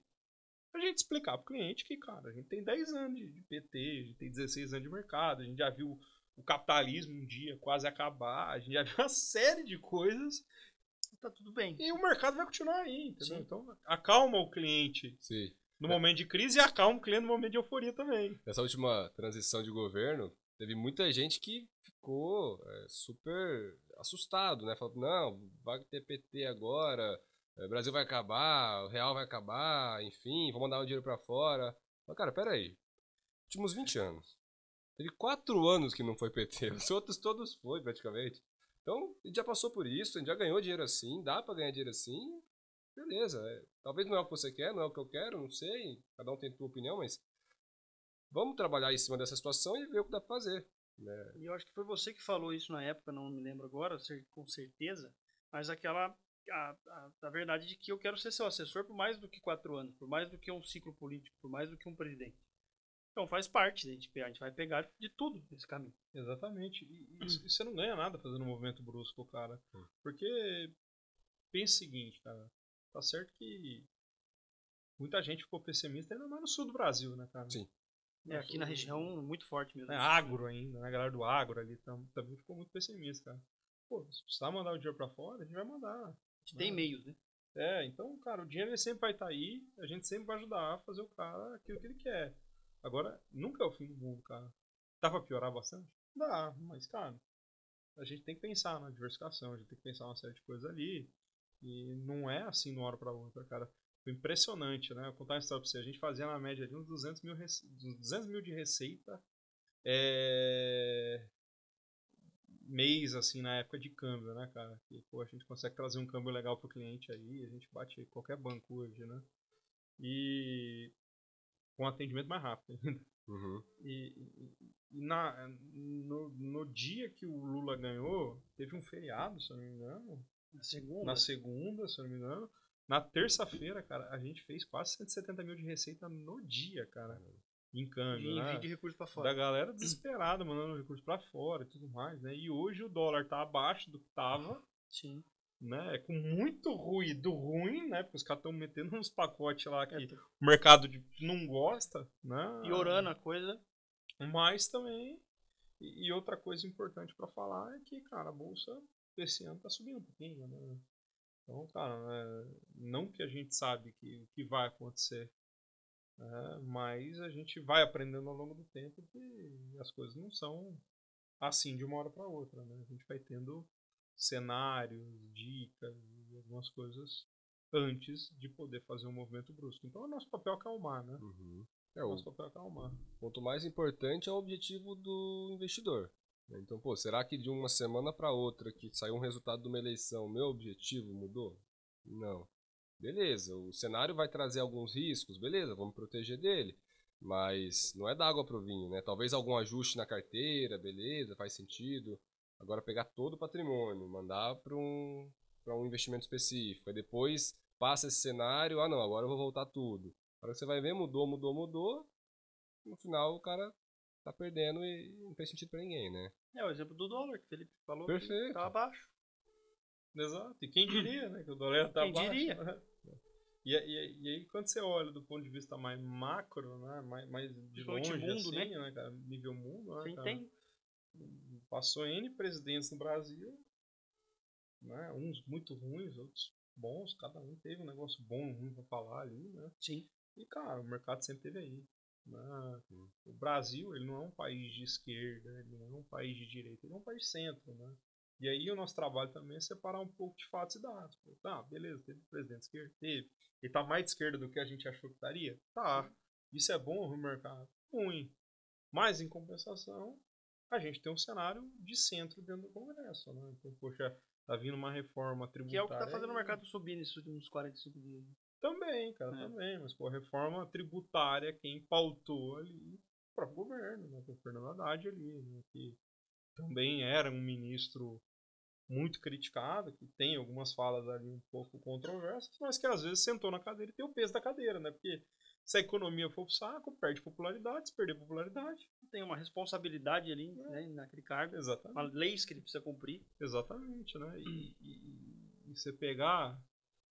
a gente explicar pro cliente que, cara, a gente tem 10 anos de PT, a gente tem 16 anos de mercado, a gente já viu o capitalismo um dia quase acabar, a gente já viu uma série de coisas Tá tudo bem. e o mercado vai continuar aí, entendeu? Sim. Então, acalma o cliente Sim. no momento de crise e acalma o cliente no momento de euforia também. Nessa última transição de governo, teve muita gente que ficou é, super assustado, né? Falando, não, vai ter PT agora, o Brasil vai acabar, o real vai acabar, enfim, vou mandar o dinheiro pra fora. Mas, cara, peraí. últimos 20 anos. Teve quatro anos que não foi PT. Os outros todos foi, praticamente. Então, a gente já passou por isso, a gente já ganhou dinheiro assim, dá pra ganhar dinheiro assim. Beleza. é, talvez não é o que você quer, não é o que eu quero, não sei. Cada um tem a sua opinião, mas vamos trabalhar em cima dessa situação e ver o que dá pra fazer. né? E eu acho que foi você que falou isso na época, não me lembro agora, com certeza, mas aquela. A, a, a verdade de que eu quero ser seu assessor por mais do que quatro anos, por mais do que um ciclo político, por mais do que um presidente. Então faz parte, a gente, a gente vai pegar de tudo nesse caminho. Exatamente. E, e- e você não ganha nada fazendo um movimento brusco, cara. Porque pensa o seguinte, cara. Tá certo que muita gente ficou pessimista ainda mais no sul do Brasil, né, cara? Sim. É, aqui na região, muito forte mesmo. É, agro ainda, né? A galera do agro ali tam- também ficou muito pessimista, cara. Pô, se precisar mandar o dinheiro pra fora, a gente vai mandar. A gente tem meios, né? É, então, cara, o dinheiro sempre vai estar aí, a gente sempre vai ajudar a fazer o cara aquilo que ele quer. Agora, nunca é o fim do mundo, cara. Dá pra piorar bastante? Dá, mas, cara, a gente tem que pensar na diversificação, a gente tem que pensar uma série de coisas ali. E não é assim de uma hora pra outra, cara. Foi impressionante, né? Vou contar uma história pra você. A gente fazia na média ali uns 200 mil, rece- uns 200 mil de receita é... mês, assim, na época de câmbio, né, cara? Que, pô, a gente consegue trazer um câmbio legal pro cliente aí, a gente bate qualquer banco hoje, né? E com atendimento mais rápido ainda. Uhum. E, e- e na, no, no dia que o Lula ganhou, teve um feriado, se eu não me engano. Na segunda. Na segunda, se eu não me engano. Na terça-feira, cara, a gente fez quase 170 mil de receita no dia, cara. Em câmbio, de né? de recurso pra Da fora. galera desesperada, mandando recurso pra fora e tudo mais, né? E hoje o dólar tá abaixo do que tava, Sim. né? Com muito ruído ruim, né? Porque os caras estão metendo uns pacotes lá que É, o mercado de- não gosta, né? piorando a coisa. Mas também. E, e outra coisa importante pra falar é que, cara, a bolsa esse ano tá subindo um pouquinho, né? Então, cara, é, não que a gente sabe que o que vai acontecer, né, mas a gente vai aprendendo ao longo do tempo que as coisas não são assim de uma hora para outra, né? A gente vai tendo cenários, dicas, e algumas coisas antes de poder fazer um movimento brusco. Então, o nosso papel é acalmar, né? Uhum. É, O o nosso papel é acalmar. ponto mais importante é o objetivo do investidor. né? Então, pô, será que de uma semana para outra que saiu um resultado de uma eleição, meu objetivo mudou? Não. Beleza, o cenário vai trazer alguns riscos, beleza, vamos proteger dele. Mas não é da água pro vinho, né? Talvez algum ajuste na carteira, beleza, faz sentido. Agora pegar todo o patrimônio, mandar para um, pra um investimento específico. Aí depois passa esse cenário, ah não, agora eu vou voltar tudo. Para que você vai ver, mudou, mudou, mudou. No final o cara tá perdendo e não fez sentido para ninguém, né? É o exemplo do dólar que o Felipe falou. Perfeito. Que tá abaixo. Exato. E quem diria, né? Que o dólar tá Quem baixo, diria? né? E, e, e aí, quando você olha do ponto de vista mais macro, né? Mais, mais de longe, mundo, assim, né? cara? Nível mundo, né? Quem cara? tem. Passou N presidentes no Brasil, né? Uns muito ruins, outros bons. Cada um teve um negócio bom e ruim pra falar ali, né? Sim. E, cara, o mercado sempre teve aí. né? O Brasil, ele não é um país de esquerda, ele não é um país de direita, ele é um país centro, né? E aí o nosso trabalho também é separar um pouco de fatos e dados. Pô, Tá, beleza, teve presidente de esquerda? Teve. Ele tá mais de esquerda do que a gente achou que estaria? Tá. Isso é bom no mercado? Ruim. Mas, em compensação, a gente tem um cenário de centro dentro do Congresso, né? Então, poxa, tá vindo uma reforma tributária. Que é o que tá fazendo o mercado subir nesses últimos 45 dias. Também, cara, É. também. Mas, pô, a reforma tributária, quem pautou ali, o próprio governo, né? O Fernando Haddad ali, né? Que também era um ministro muito criticado, que tem algumas falas ali um pouco controversas, mas que às vezes sentou na cadeira e tem o peso da cadeira, né? Porque se a economia for pro saco, perde popularidade, se perder popularidade. Tem uma responsabilidade ali, né, naquele cargo. Exatamente. Uma leis que ele precisa cumprir. Exatamente, né? E, e- e você pegar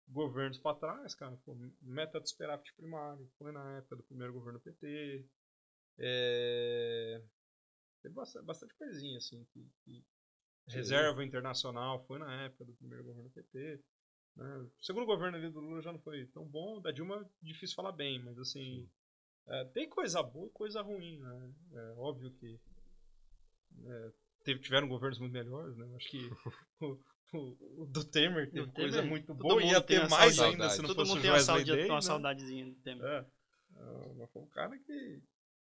governos para trás, cara, pô, meta do superávit primário, foi na época do primeiro governo PT. É... Teve bastante, bastante coisinha, assim, que, que- reserva internacional foi na época do primeiro governo PT. Né? O segundo governo ali do Lula já não foi tão bom, da Dilma é difícil falar bem, mas assim, é, tem coisa boa e coisa ruim, né? É óbvio que é, teve- tiveram governos muito melhores, né? Acho que o, o- o do Temer teve Do coisa Temer, muito boa, mundo ia ter mais saudade. ainda se não Todo fosse mundo o tem uma, saudade, Day, uma né? saudadezinha do Temer. É. Ah, mas foi um cara que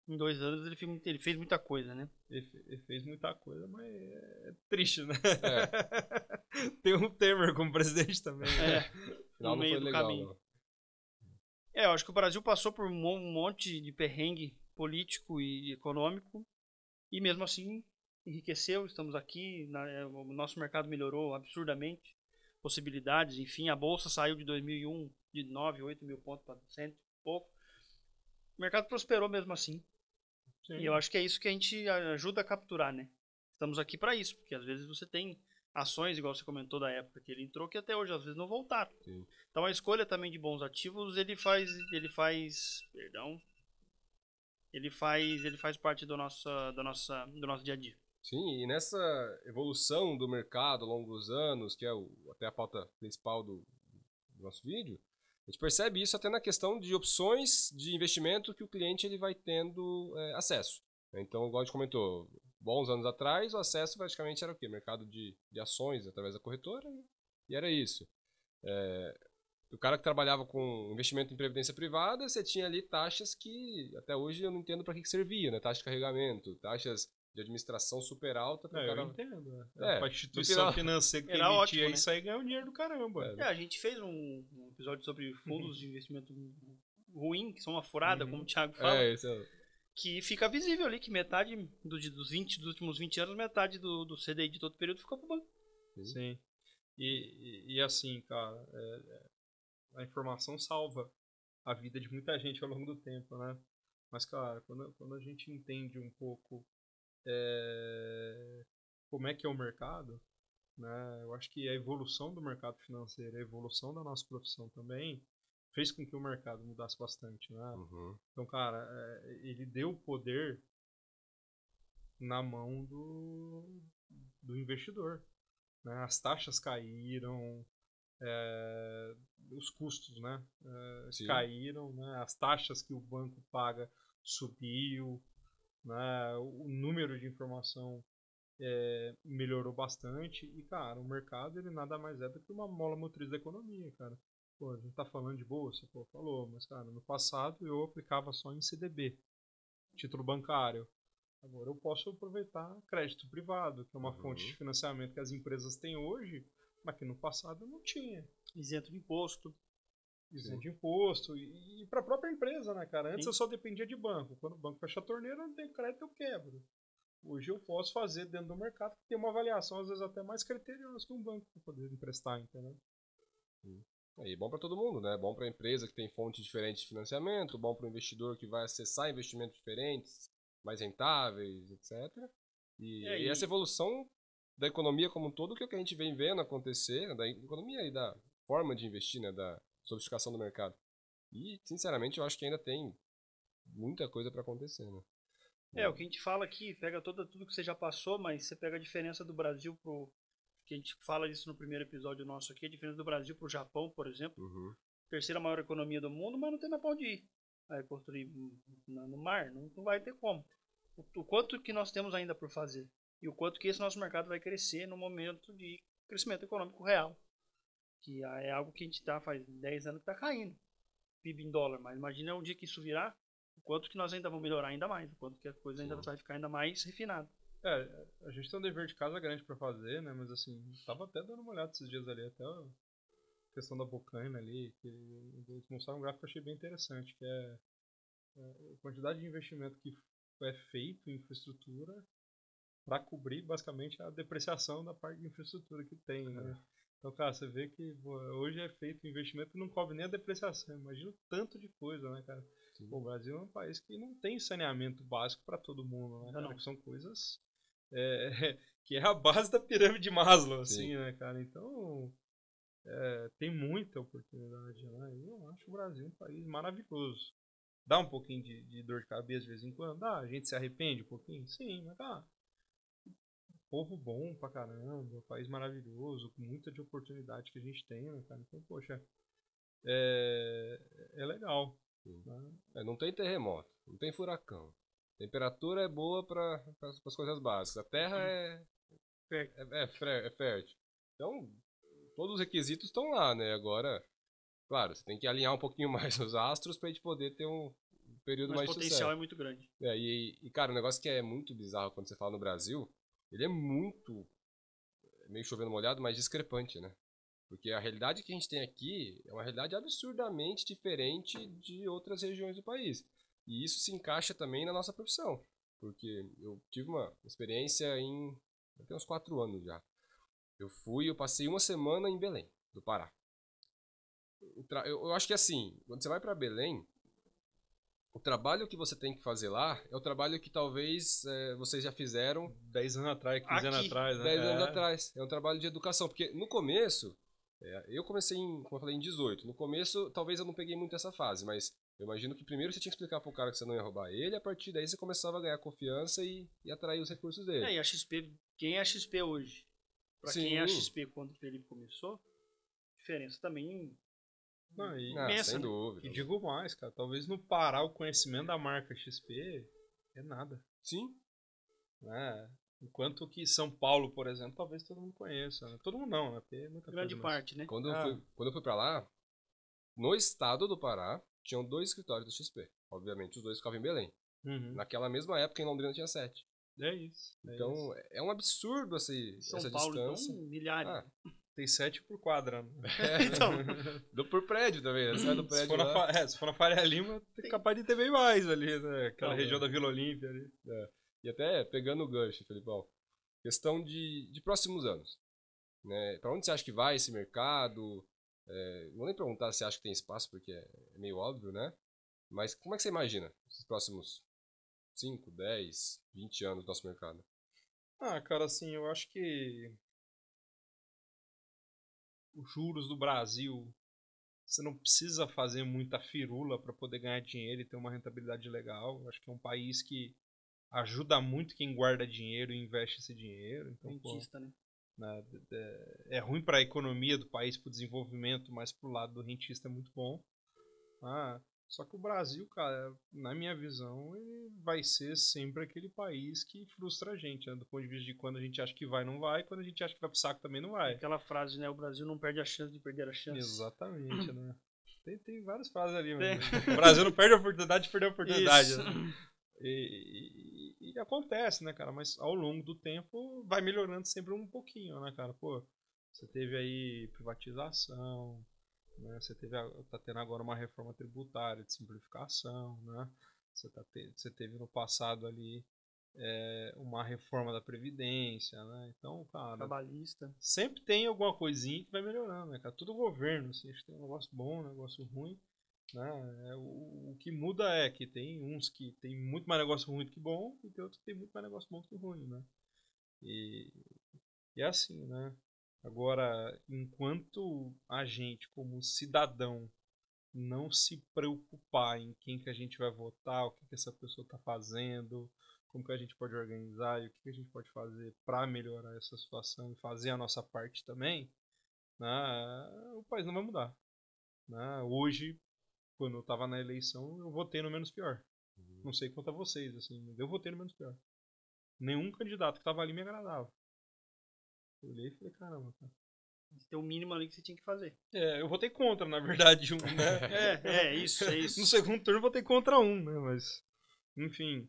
Em dois anos ele fez, ele fez muita coisa, né? Ele, fe- ele fez muita coisa, mas é triste, né? É. Tem o Temer como presidente também. né? É. No meio foi do legal, caminho. não. É, eu acho que o Brasil passou por um um monte de perrengue político e econômico e mesmo assim enriqueceu. Estamos aqui, na- é, o nosso mercado melhorou absurdamente, possibilidades, enfim, a bolsa saiu de 2001 de 9, 8 mil pontos para 100 e pouco. O mercado prosperou mesmo assim. Sim. E eu acho que é isso que a gente ajuda a capturar, né? Estamos aqui para isso, porque às vezes você tem ações, igual você comentou da época que ele entrou, que até hoje às vezes não voltaram. Sim. Então a escolha também de bons ativos, ele faz, ele faz, perdão, ele faz, ele faz parte do nosso, da nossa, do nosso dia a dia. Sim, e nessa evolução do mercado ao longo dos anos, que é o, até a pauta principal do, do nosso vídeo, a gente percebe isso até na questão de opções de investimento que o cliente ele vai tendo é, acesso. Então, igual a gente comentou, bons anos atrás, o acesso praticamente era o quê? Mercado de, de ações através da corretora, né? e era isso. É, o cara que trabalhava com investimento em previdência privada, você tinha ali taxas que até hoje eu não entendo para que, que servia, né? Taxa de carregamento, taxas de administração super alta para É, o eu cara entendo. É, É, pra no instituição final- financeira que Era emitia ótimo, né? isso aí ganha um dinheiro do caramba. É. É, a gente fez um, um episódio sobre fundos de investimento ruim, que são uma furada, Uhum. como o Thiago fala, É, isso é, que fica visível ali que metade do, dos 20 dos últimos 20 anos, metade do, do CDI de todo o período ficou pro banco. Sim. E, e, e assim, cara, é- é, a informação salva a vida de muita gente ao longo do tempo, né? Mas, cara, quando, quando a gente entende um pouco é, como é que é o mercado, né? Eu acho que a evolução do mercado financeiro, a evolução da nossa profissão também, fez com que o mercado mudasse bastante, né? uhum. Então, cara, é, ele deu o poder na mão do, do investidor. né? As taxas caíram, é, os custos né? é, caíram, né? as taxas que o banco paga subiu, né? o número de informação é, melhorou bastante e, cara, o mercado ele nada mais é do que uma mola motriz da economia, cara. Pô, a gente tá falando de bolsa, pô, falou, mas, cara, no passado eu aplicava só em CDB, título bancário. Agora eu posso aproveitar crédito privado, que é uma Uhum. fonte de financiamento que as empresas têm hoje, mas que no passado não tinha. Isento de imposto. Isento de imposto e, e para a própria empresa, né, cara? Antes Sim. eu só dependia de banco. Quando o banco fecha a torneira, eu não tenho crédito, eu quebro. Hoje eu posso fazer dentro do mercado que tem uma avaliação, às vezes até mais criteriosa que um banco para poder emprestar, entendeu? E bom para todo mundo, né? Bom para a empresa que tem fontes diferentes de financiamento, bom para o investidor que vai acessar investimentos diferentes, mais rentáveis, etc. E, É, e e- essa evolução da economia como um todo, que é o que a gente vem vendo acontecer, né? da economia e da forma de investir, né? Da sofisticação do mercado. E, sinceramente, eu acho que ainda tem muita coisa para acontecer, né? É, o que a gente fala aqui, pega toda, tudo que você já passou, mas você pega a diferença do Brasil pro. Que a gente fala isso no primeiro episódio nosso aqui, a diferença do Brasil pro Japão, por exemplo. Uhum. Terceira maior economia do mundo, mas não tem mais pra onde ir. Vai construir no no mar? Não, não vai ter como. O, o quanto que nós temos ainda por fazer. E o quanto que esse nosso mercado vai crescer no momento de crescimento econômico real. Que é algo que a gente tá faz 10 anos que tá caindo. PIB em dólar, mas imagina o dia que isso virar, o quanto que nós ainda vamos melhorar ainda mais, o quanto que a coisa ainda Sim. vai ficar ainda mais refinada. É, a gente tem um dever de casa grande para fazer, né? Mas assim, tava até dando uma olhada esses dias ali, até a questão da Bocaina ali, que eles mostraram um gráfico que eu achei bem interessante, que é, é a quantidade de investimento que é feito em infraestrutura para cobrir basicamente a depreciação da parte de infraestrutura que tem, né? Então, cara, você vê que pô, hoje é feito investimento que não cobre nem a depreciação. Imagina o tanto de coisa, né, cara? Sim. Pô, o Brasil é um país que não tem saneamento básico para todo mundo, né? Não, cara? não. Que são coisas é, que é a base da pirâmide de Maslow, Sim. assim, né, cara? Então, é, tem muita oportunidade, né? Eu acho o Brasil um país maravilhoso. Dá um pouquinho de, de dor de cabeça de vez em quando? Dá, a gente se arrepende um pouquinho? Sim, mas dá. Povo bom pra caramba, país maravilhoso, com muita de oportunidade que a gente tem, né, cara? Então, poxa, é, é legal. Né? É, não tem terremoto, não tem furacão. Temperatura é boa para as coisas básicas. A terra é, é, é, é fértil. Então, todos os requisitos estão lá, né? Agora, claro, você tem que alinhar um pouquinho mais os astros para a gente poder ter um, período Mas mais o potencial sucesso. é muito grande. É, e, e, cara, um negócio que é muito bizarro quando você fala no Brasil, ele é muito, meio chovendo molhado, mas discrepante, né? Porque a realidade que a gente tem aqui é uma realidade absurdamente diferente de outras regiões do país. E isso se encaixa também na nossa profissão. Porque eu tive uma experiência em. tem uns quatro anos já. Eu fui, eu passei uma semana em Belém, do Pará. Eu, eu acho que assim, quando você vai para Belém, o trabalho que você tem que fazer lá é o trabalho que talvez eh, vocês já fizeram 10 anos atrás, 15 anos Aqui, atrás, né? 10 anos É. atrás. É um trabalho de educação. Porque no começo, é, eu comecei em, como eu falei, em 18. No começo, talvez eu não peguei muito essa fase, mas eu imagino que primeiro você tinha que explicar pro cara que você não ia roubar ele, a partir daí você começava a ganhar confiança e, e atrair os recursos dele. É, e a XP, quem é a XP hoje? Pra quem é a Sim. XP quando o Felipe começou, diferença também Não, e, Ah, sem né? dúvida. e digo mais, cara, talvez no Pará o conhecimento da marca XP é nada. Sim, Né? Enquanto que São Paulo, por exemplo, talvez todo mundo conheça. Né? Todo mundo não, né? Porque é muita grande coisa, mas- parte, né? Quando, Ah. eu fui, quando eu fui pra lá, no estado do Pará, tinham dois escritórios do XP. Obviamente, os dois ficavam em Belém. Uhum. Naquela mesma época, em Londrina, tinha sete. É isso. é Então, isso. é um absurdo esse, São essa Paulo, distância. então, milhares. Ah, tem sete por quadra. Né? É, Então, do por prédio também. Você vai do Se prédio for, na, lá. Fa- é, se for na Faria Lima, é capaz de ter bem mais ali, né? Aquela região bom. da Vila Olímpia ali. E até pegando o gancho, Felipão, questão de, de próximos anos. Né? Para onde você acha que vai esse mercado? É, não vou nem perguntar se acha que tem espaço, porque é, é meio óbvio, né? Mas como é que você imagina esses próximos 5, 10, 20 anos do nosso mercado? Ah, cara, assim, eu acho que os juros do Brasil, você não precisa fazer muita firula para poder ganhar dinheiro e ter uma rentabilidade legal. Eu acho que é um país que ajuda muito quem guarda dinheiro e investe esse dinheiro. Então, rentista, né? né, é ruim para a economia do país, para o desenvolvimento, mas pro lado do rentista é muito bom. Ah, só que o Brasil, cara, na minha visão, ele vai ser sempre aquele país que frustra a gente, né? do ponto de vista de quando a gente acha que vai, não vai, quando a gente acha que vai pro saco também não vai. Aquela frase, né? O Brasil não perde a chance de perder a chance. Exatamente, né? Tem, tem várias frases ali, mas o Brasil não perde a oportunidade de perder a oportunidade. Né? E, e- e acontece, né, cara? Mas ao longo do tempo vai melhorando sempre um pouquinho, né, cara? Pô, você teve aí privatização, né? Você teve, a- tá tendo agora uma reforma tributária de simplificação, né? Você, tá te- você teve no passado ali é, uma reforma da Previdência, né? Então, cara, Trabalhista. sempre tem alguma coisinha que vai melhorando, né, cara? Tudo governo, assim, tem um negócio bom, um negócio ruim, né? É, o, o que muda é que tem uns que tem muito mais negócio ruim do que bom e tem outros que tem muito mais negócio bom do que ruim, né? E, e é assim, né? Agora, enquanto a gente, como cidadão, não se preocupar em quem que a gente vai votar, o que, que essa pessoa está fazendo, como que a gente pode organizar e o que, que a gente pode fazer para melhorar essa situação e fazer a nossa parte também, né, o país não vai mudar. Né? Hoje, quando eu estava na eleição, eu votei no menos pior. Não sei quanto a vocês, assim, mas eu votei no menos pior. Nenhum candidato que estava ali me agradava. Eu olhei e falei, caramba, cara. Tem o mínimo ali que você tinha que fazer. É, eu votei contra, na verdade, um, né? É, é isso, é isso. No segundo turno eu votei contra um, né? Mas, enfim.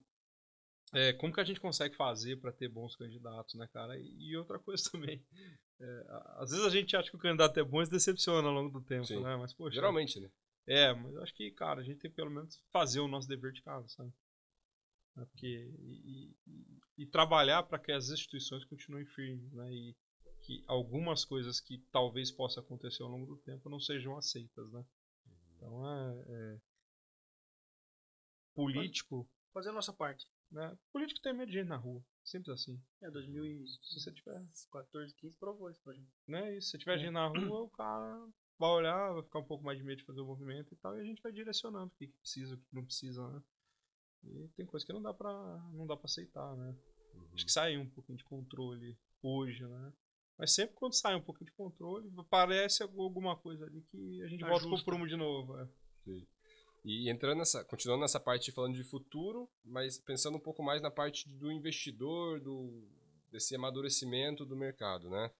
É, como que a gente consegue fazer para ter bons candidatos, né, cara? E, e outra coisa também. é, às vezes a gente acha que o candidato é bom e se decepciona ao longo do tempo, Sim. né? Mas, poxa. Geralmente, né? É, mas eu acho que, cara, a gente tem que pelo menos fazer o nosso dever de casa, sabe? É, Porque, e, e- e trabalhar para que as instituições continuem firmes, né? E que algumas coisas que talvez possa acontecer ao longo do tempo não sejam aceitas, né? Então é, é- político, Fazer a nossa parte. né? Político tem medo de gente na rua, simples assim. É, 2014, Se você tiver, 15 provou isso pra gente. né? E se você tiver gente na rua, o cara vai olhar, vai ficar um pouco mais de medo de fazer o movimento e tal, e a gente vai direcionando o que, que precisa, o que não precisa, né? E tem coisa que não dá pra, não dá pra aceitar, né? Acho que sai um pouquinho de controle hoje, né? Mas sempre quando sai um pouquinho de controle, parece alguma coisa ali que a gente volta pro Ajusta. prumo de novo. É. E entrando nessa, continuando nessa parte falando de futuro, mas pensando um pouco mais na parte do investidor, do desse amadurecimento do mercado, né?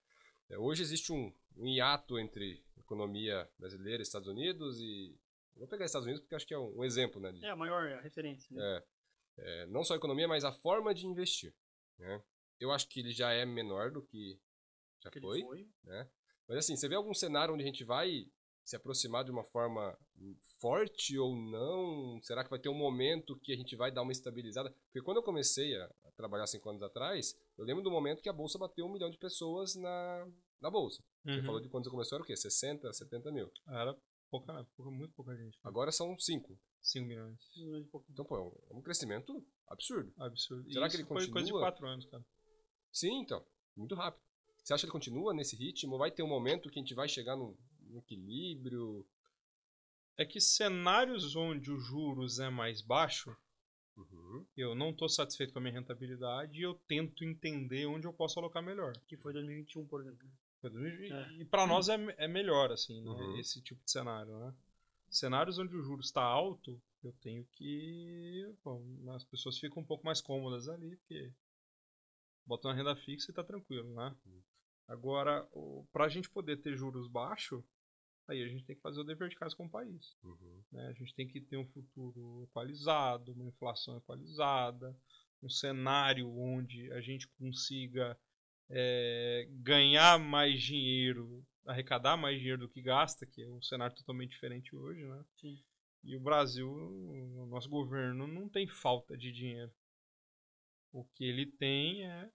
É, Hoje existe um, um hiato entre economia brasileira, Estados Unidos e Vou pegar os Estados Unidos porque acho que é um, um exemplo, né? de- É a maior referência. Né? é, é, não só a economia, mas a forma de investir. Né? Eu acho que ele já é menor do que já que foi. foi. Mas assim, você vê algum cenário onde a gente vai se aproximar de uma forma forte ou não? Será que vai ter um momento que a gente vai dar uma estabilizada? Porque quando eu comecei a, trabalhar cinco anos atrás, eu lembro do momento que a bolsa bateu um milhão de pessoas na, na bolsa. Você Uhum. falou de quando você começou era o quê? 60, 70 mil. Era pouca, pouca, muito pouca gente. Agora são 5. 5 milhões. Então, pô, é um- é um crescimento absurdo. Absurdo. Será E que isso ele foi coisa de continua? 4 anos, cara. Sim, então. Muito rápido. Você acha que ele continua nesse ritmo? Vai ter um momento que a gente vai chegar num, num equilíbrio? É que cenários onde os juros é mais baixo, Uhum. eu não estou satisfeito com a minha rentabilidade e eu tento entender onde eu posso alocar melhor. Que foi 2021, por exemplo. E, É. e para nós é, é melhor, assim, né, Uhum. esse tipo de cenário, né? Cenários onde o juro está alto, eu tenho que... Bom, as pessoas ficam um pouco mais cômodas ali, porque botam uma renda fixa e tá tranquilo, né? Agora, para a gente poder ter juros baixos, aí a gente tem que fazer o dever de casa com o país. Uhum. né? A gente tem que ter um futuro equalizado, uma inflação equalizada, um cenário onde a gente consiga é, ganhar mais dinheiro, arrecadar mais dinheiro do que gasta, que é um cenário totalmente diferente hoje, né? Sim. E o Brasil, o nosso governo não tem falta de dinheiro. O que ele tem é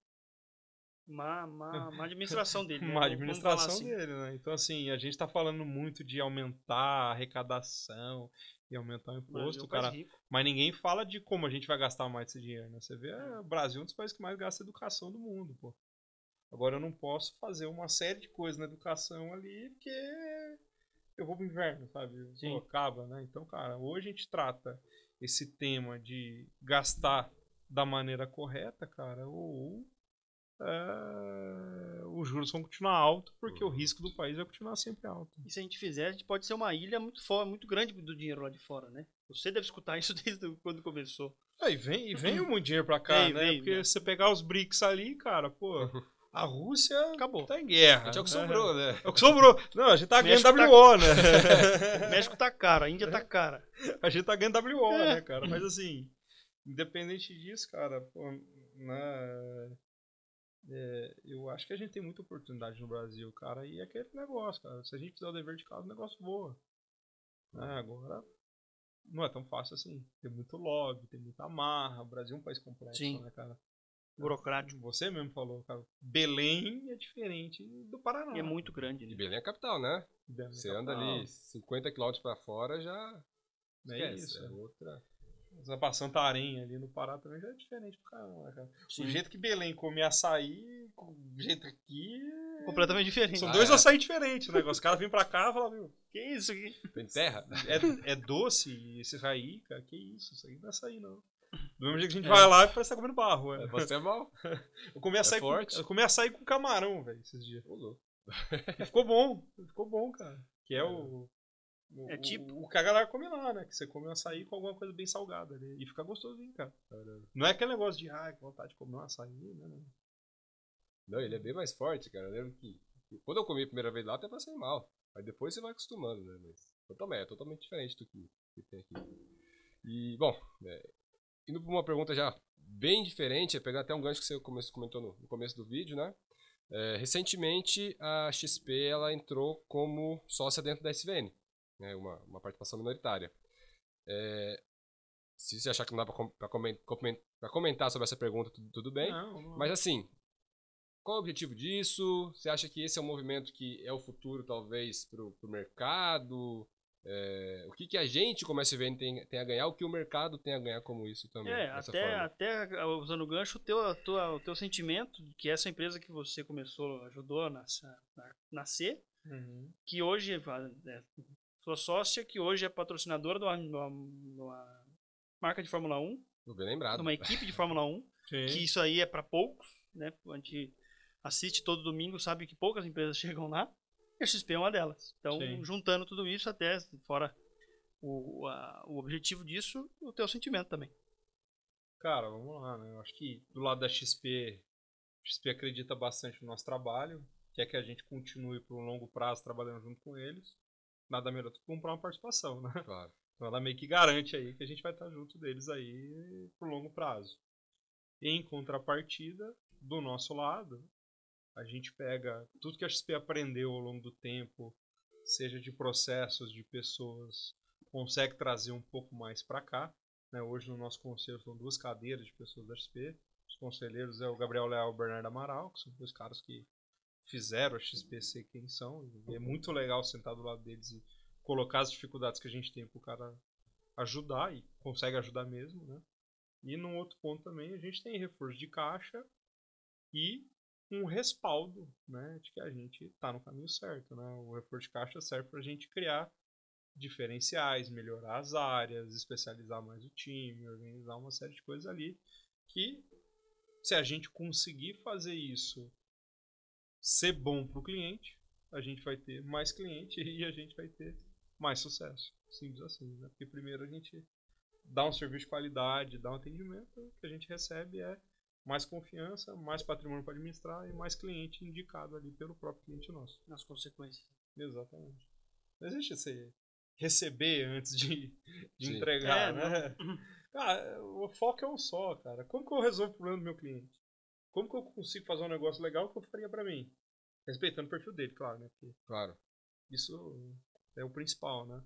Má, má, má administração dele. né? administração assim. dele, né? Então, assim, a gente tá falando muito de aumentar a arrecadação e aumentar o Brasil é imposto, país cara. rico. Mas ninguém fala de como a gente vai gastar mais esse dinheiro, né? Você vê, é, o Brasil é um dos países que mais gasta educação do mundo, pô. Agora eu não posso fazer uma série de coisas na educação ali porque eu vou pro inverno, sabe? Sim. Pô, acaba, né? Então, cara, ou a gente trata esse tema de gastar da maneira correta, cara, ou é, os juros vão continuar altos porque o risco do país vai continuar sempre alto. E se a gente fizer, a gente pode ser uma ilha muito, fo- muito grande do dinheiro lá de fora, né? Você deve escutar isso desde o- quando começou. Aí vem, e vem muito dinheiro pra cá, Vem, né? vem, Porque né? você pegar os BRICS ali, cara, pô, a Rússia Acabou. tá em guerra. A gente é o que né? sobrou, né? É o que sobrou. Não, a gente tá ganhando México tá- WO, né? O México tá caro, a Índia tá cara. a gente tá ganhando WO, É. né, cara? Mas assim, independente disso, cara, pô, né, é, eu acho que a gente tem muita oportunidade no Brasil, cara, e é aquele negócio, cara. Se a gente fizer o dever de casa, o negócio voa. Né, agora, não é tão fácil assim. Tem muito lobby, tem muita amarra. O Brasil é um país complexo, Sim. né, cara? Burocrático. Você mesmo falou, cara. Belém é diferente do Paraná. E é muito grande. E Né? Belém é a capital, né? Belém é Você capital. anda ali 50 km pra fora, já É esquece. isso. É outra. Você pra Santarém ali no Pará também já é diferente pro caramba, cara. Sim. O jeito que Belém come açaí, o jeito aqui. é- Completamente diferente. São Ah, dois é. açaí diferentes, o negócio. Os caras vêm pra cá e falam, meu, Que isso aqui? Tem terra? é, é doce esse açaí, cara? Que isso? Isso aí não é açaí, não. Do mesmo jeito que a gente É. vai lá e parece que tá comendo barro. É. Você é mal. Eu comi açaí, com, forte. eu comi açaí com camarão, velho, esses dias. E ficou bom, ficou bom, cara. Que é o. o É tipo- O, o que a galera come lá, né? Que você come um açaí com alguma coisa bem salgada ali. E fica gostosinho, cara. Não é aquele negócio de, ai, que vontade de comer um açaí, né? né? Não, ele é bem mais forte, cara. Eu lembro que que quando eu comi a primeira vez lá, até passei mal. Aí depois você vai acostumando, né? Mas totalmente, é totalmente diferente do que, que tem aqui. E, bom, é, indo para uma pergunta já bem diferente, é pegar até um gancho que você come- comentou no, no começo do vídeo, né? É, recentemente a XP ela entrou como sócia dentro da SVN, né? uma, uma participação minoritária. É, se você achar que não dá para comentar sobre essa pergunta, tudo, tudo bem. Não, não. Mas assim, qual é o objetivo disso? Você acha que esse é um movimento que é o futuro, talvez, para o mercado? É, o que, que a gente, como SVN, tem, tem a ganhar? O que o mercado tem a ganhar como isso também? É, até, forma? até uh, usando o gancho, o teu, a tua- o teu sentimento de que essa empresa que você começou, ajudou a nas- a nascer, Uhum. que hoje é, sua sócia, que hoje é patrocinadora de uma, de uma- de uma marca de Fórmula 1, Tô bem de lembrado. uma equipe de Fórmula 1, Sim. que isso aí é para poucos, né? A gente assiste todo domingo, sabe que poucas empresas chegam lá, e a XP é uma delas. Então, Sim. juntando tudo isso, até fora o, a- o objetivo disso, o teu sentimento também. Cara, vamos lá, né? Eu acho que do lado da XP, a XP acredita bastante no nosso trabalho, quer que a gente continue por um longo prazo trabalhando junto com eles. nada melhor do que comprar uma participação, né? Claro. Então ela meio que garante aí que a gente vai estar junto deles aí por longo prazo. Em contrapartida, do nosso lado, a gente pega tudo que a XP aprendeu ao longo do tempo, seja de processos, de pessoas, consegue trazer um pouco mais para cá. Né? Hoje no nosso conselho são duas cadeiras de pessoas da XP. Os conselheiros é o Gabriel Leal e o Bernardo Amaral, que são dois caras que fizeram a XP ser quem são. E é muito legal sentar do lado deles e colocar as dificuldades que a gente tem para o cara ajudar e consegue ajudar mesmo, né? E num outro ponto também a gente tem reforço de caixa e um respaldo, né, de que a gente está no caminho certo, né? O reforço de caixa serve para a gente criar diferenciais, melhorar as áreas, especializar mais o time, organizar uma série de coisas ali que se a gente conseguir fazer isso ser bom para o cliente, a gente vai ter mais cliente e a gente vai ter mais sucesso. Simples assim, né? Porque primeiro a gente dá um serviço de qualidade, dá um atendimento, o que a gente recebe é mais confiança, mais patrimônio para administrar e mais cliente indicado ali pelo próprio cliente nosso. Nas consequências. Exatamente. Não existe esse receber antes de, de entregar, É, né? Cara, o foco é um só, cara. Como que eu resolvo o problema do meu cliente? Como que eu consigo fazer um negócio legal que eu faria para mim? Respeitando o perfil dele, claro, né? Porque Claro. isso é o principal, né?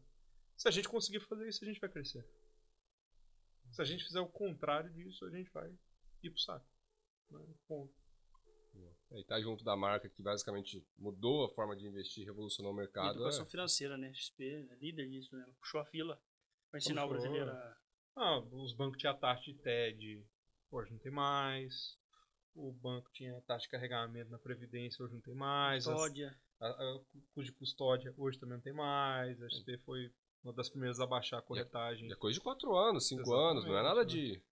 Se a gente conseguir fazer isso, a gente vai crescer. Se a gente fizer o contrário disso, a gente vai ir pro saco. Né? Ponto. E tá junto da marca que basicamente mudou a forma de investir, revolucionou o E mercado. educação é. financeira, né? XP é líder nisso, né? Puxou a fila para ensinar o Puxou. brasileiro a... Ah, os bancos tinham taxa de TED, hoje não tem mais. O banco tinha taxa de carregamento na Previdência, hoje não tem mais. As- custódia. A, a, custo de custódia hoje também não tem mais. A XP foi uma das primeiras a baixar a corretagem. É coisa de quatro anos, cinco Exatamente, anos, não é nada de.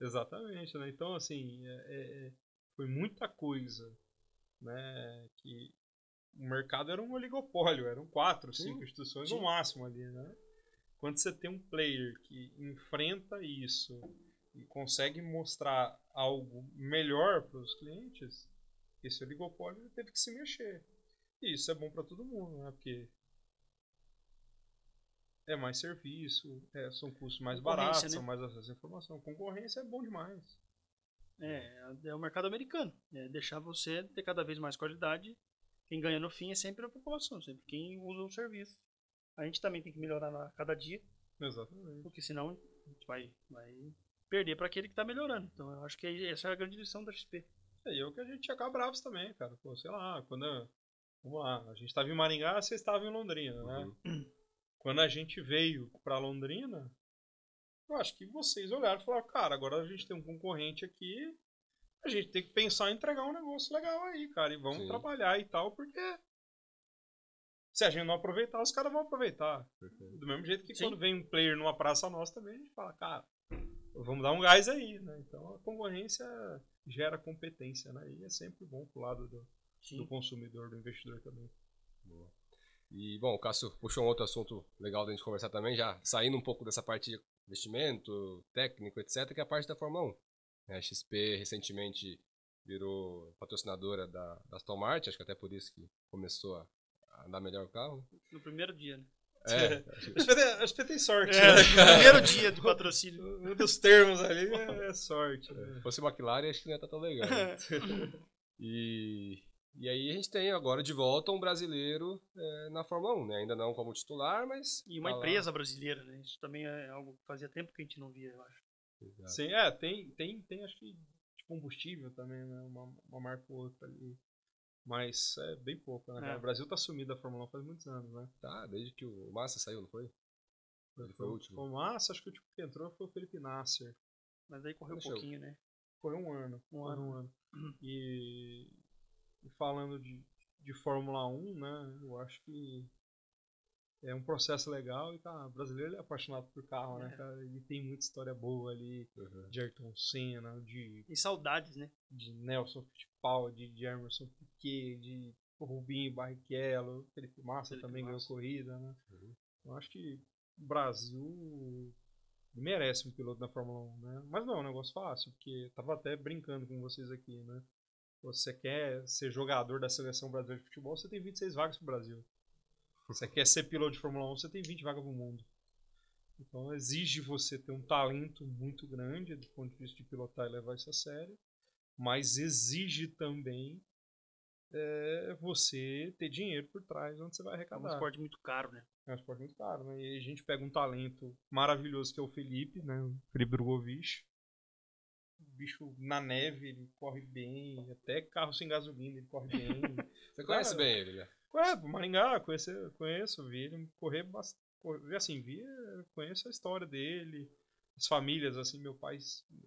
Exatamente, né? Então, assim, é- é- é- foi muita coisa, né? Que o mercado era um oligopólio, eram quatro, Sim, cinco instituições sim. no máximo ali, né? Quando você tem um player que enfrenta isso e consegue mostrar algo melhor para os clientes, esse oligopólio teve que se mexer. E isso é bom para todo mundo, né? Porque é mais serviço, é, são custos mais baratos, né? são mais acesso à informação. Concorrência é bom demais. É, é o mercado americano. É deixar você ter cada vez mais qualidade. Quem ganha no fim é sempre a população, sempre quem usa o serviço. A gente também tem que melhorar a cada dia, Exatamente. porque senão a gente vai, vai perder para aquele que está melhorando. Então eu acho que essa é a grande lição da XP. É, e eu que a gente ia ficar bravos também, cara. Pô, sei lá, quando. a- Vamos lá, a gente estava em Maringá, vocês estavam em Londrina, né? Uhum. Quando a gente veio pra Londrina, eu acho que vocês olharam e falaram, cara, agora a gente tem um concorrente aqui, a gente tem que pensar em entregar um negócio legal aí, cara, e vamos Sim. trabalhar e tal, porque se a gente não aproveitar, os caras vão aproveitar. Perfeito. Do mesmo jeito que Sim. quando vem um player numa praça nossa também, a gente fala, cara, vamos dar um gás aí, né? Então a concorrência gera competência, né? E é sempre bom pro lado do, do consumidor, do investidor também. Boa. E, bom, o Cássio puxou um outro assunto legal da gente conversar também, já saindo um pouco dessa parte de investimento, técnico, etc., que é a parte da Fórmula 1. A XP recentemente virou patrocinadora da, da Aston Martin, acho que até por isso que começou a andar melhor o carro. No primeiro dia, né? É, A XP tem, a XP tem sorte, É, né? no primeiro dia de patrocínio. Um dos termos ali é, é sorte. né? se fosse McLaren, acho que não ia estar tão legal. né? E, e aí a gente tem agora de volta um brasileiro é, na Fórmula 1, né? Ainda não como titular, mas. E uma tá lá. empresa brasileira, né? Isso também é algo que fazia tempo que a gente não via, eu acho. Exato. Sim, é, tem, tem, tem acho que de combustível também, né? Uma, uma marca ou outra ali. Mas é bem pouco, né? É. O Brasil tá sumido da Fórmula 1 faz muitos anos, né? Tá, desde que o Massa saiu, não foi? Ele foi o último. O Massa, acho que o tipo que entrou foi o Felipe Nasser. Mas aí correu um Deixa eu- pouquinho, né? Foi um ano. Um ano. um ano. E, e falando de, de Fórmula 1, né? Eu acho que é um processo legal e, cara, o brasileiro é apaixonado por carro, né, É. cara? E tem muita história boa ali Uhum. de Ayrton Senna, de, E saudades, né? de Nelson Fittipaldi, de Emerson Piquet, de Rubinho Barrichello, Felipe Massa Felipe também ganhou Massa. corrida, né? Uhum. Eu acho que o Brasil merece um piloto na Fórmula 1, né? Mas não é um negócio fácil, porque eu tava até brincando com vocês aqui, né? Você quer ser jogador da seleção brasileira de futebol, você tem 26 vagas pro Brasil. Você quer ser piloto de Fórmula 1, você tem 20 vagas pro mundo. Então exige você ter um talento muito grande do ponto de vista de pilotar e levar isso a sério, mas exige também é, você ter dinheiro por trás onde você vai É um arrecadar. esporte muito caro, né? É um esporte muito caro, né? E aí a gente pega um talento maravilhoso que é o Felipe, né? O Felipe Drogovic. Bicho na neve, ele corre bem, até carro sem gasolina ele corre bem. Você conhece Cara, bem ele, né? É, Maringá, conheço, conheço, vi ele correr bastante. Assim, vi, conheço a história dele, as famílias, assim, meu pai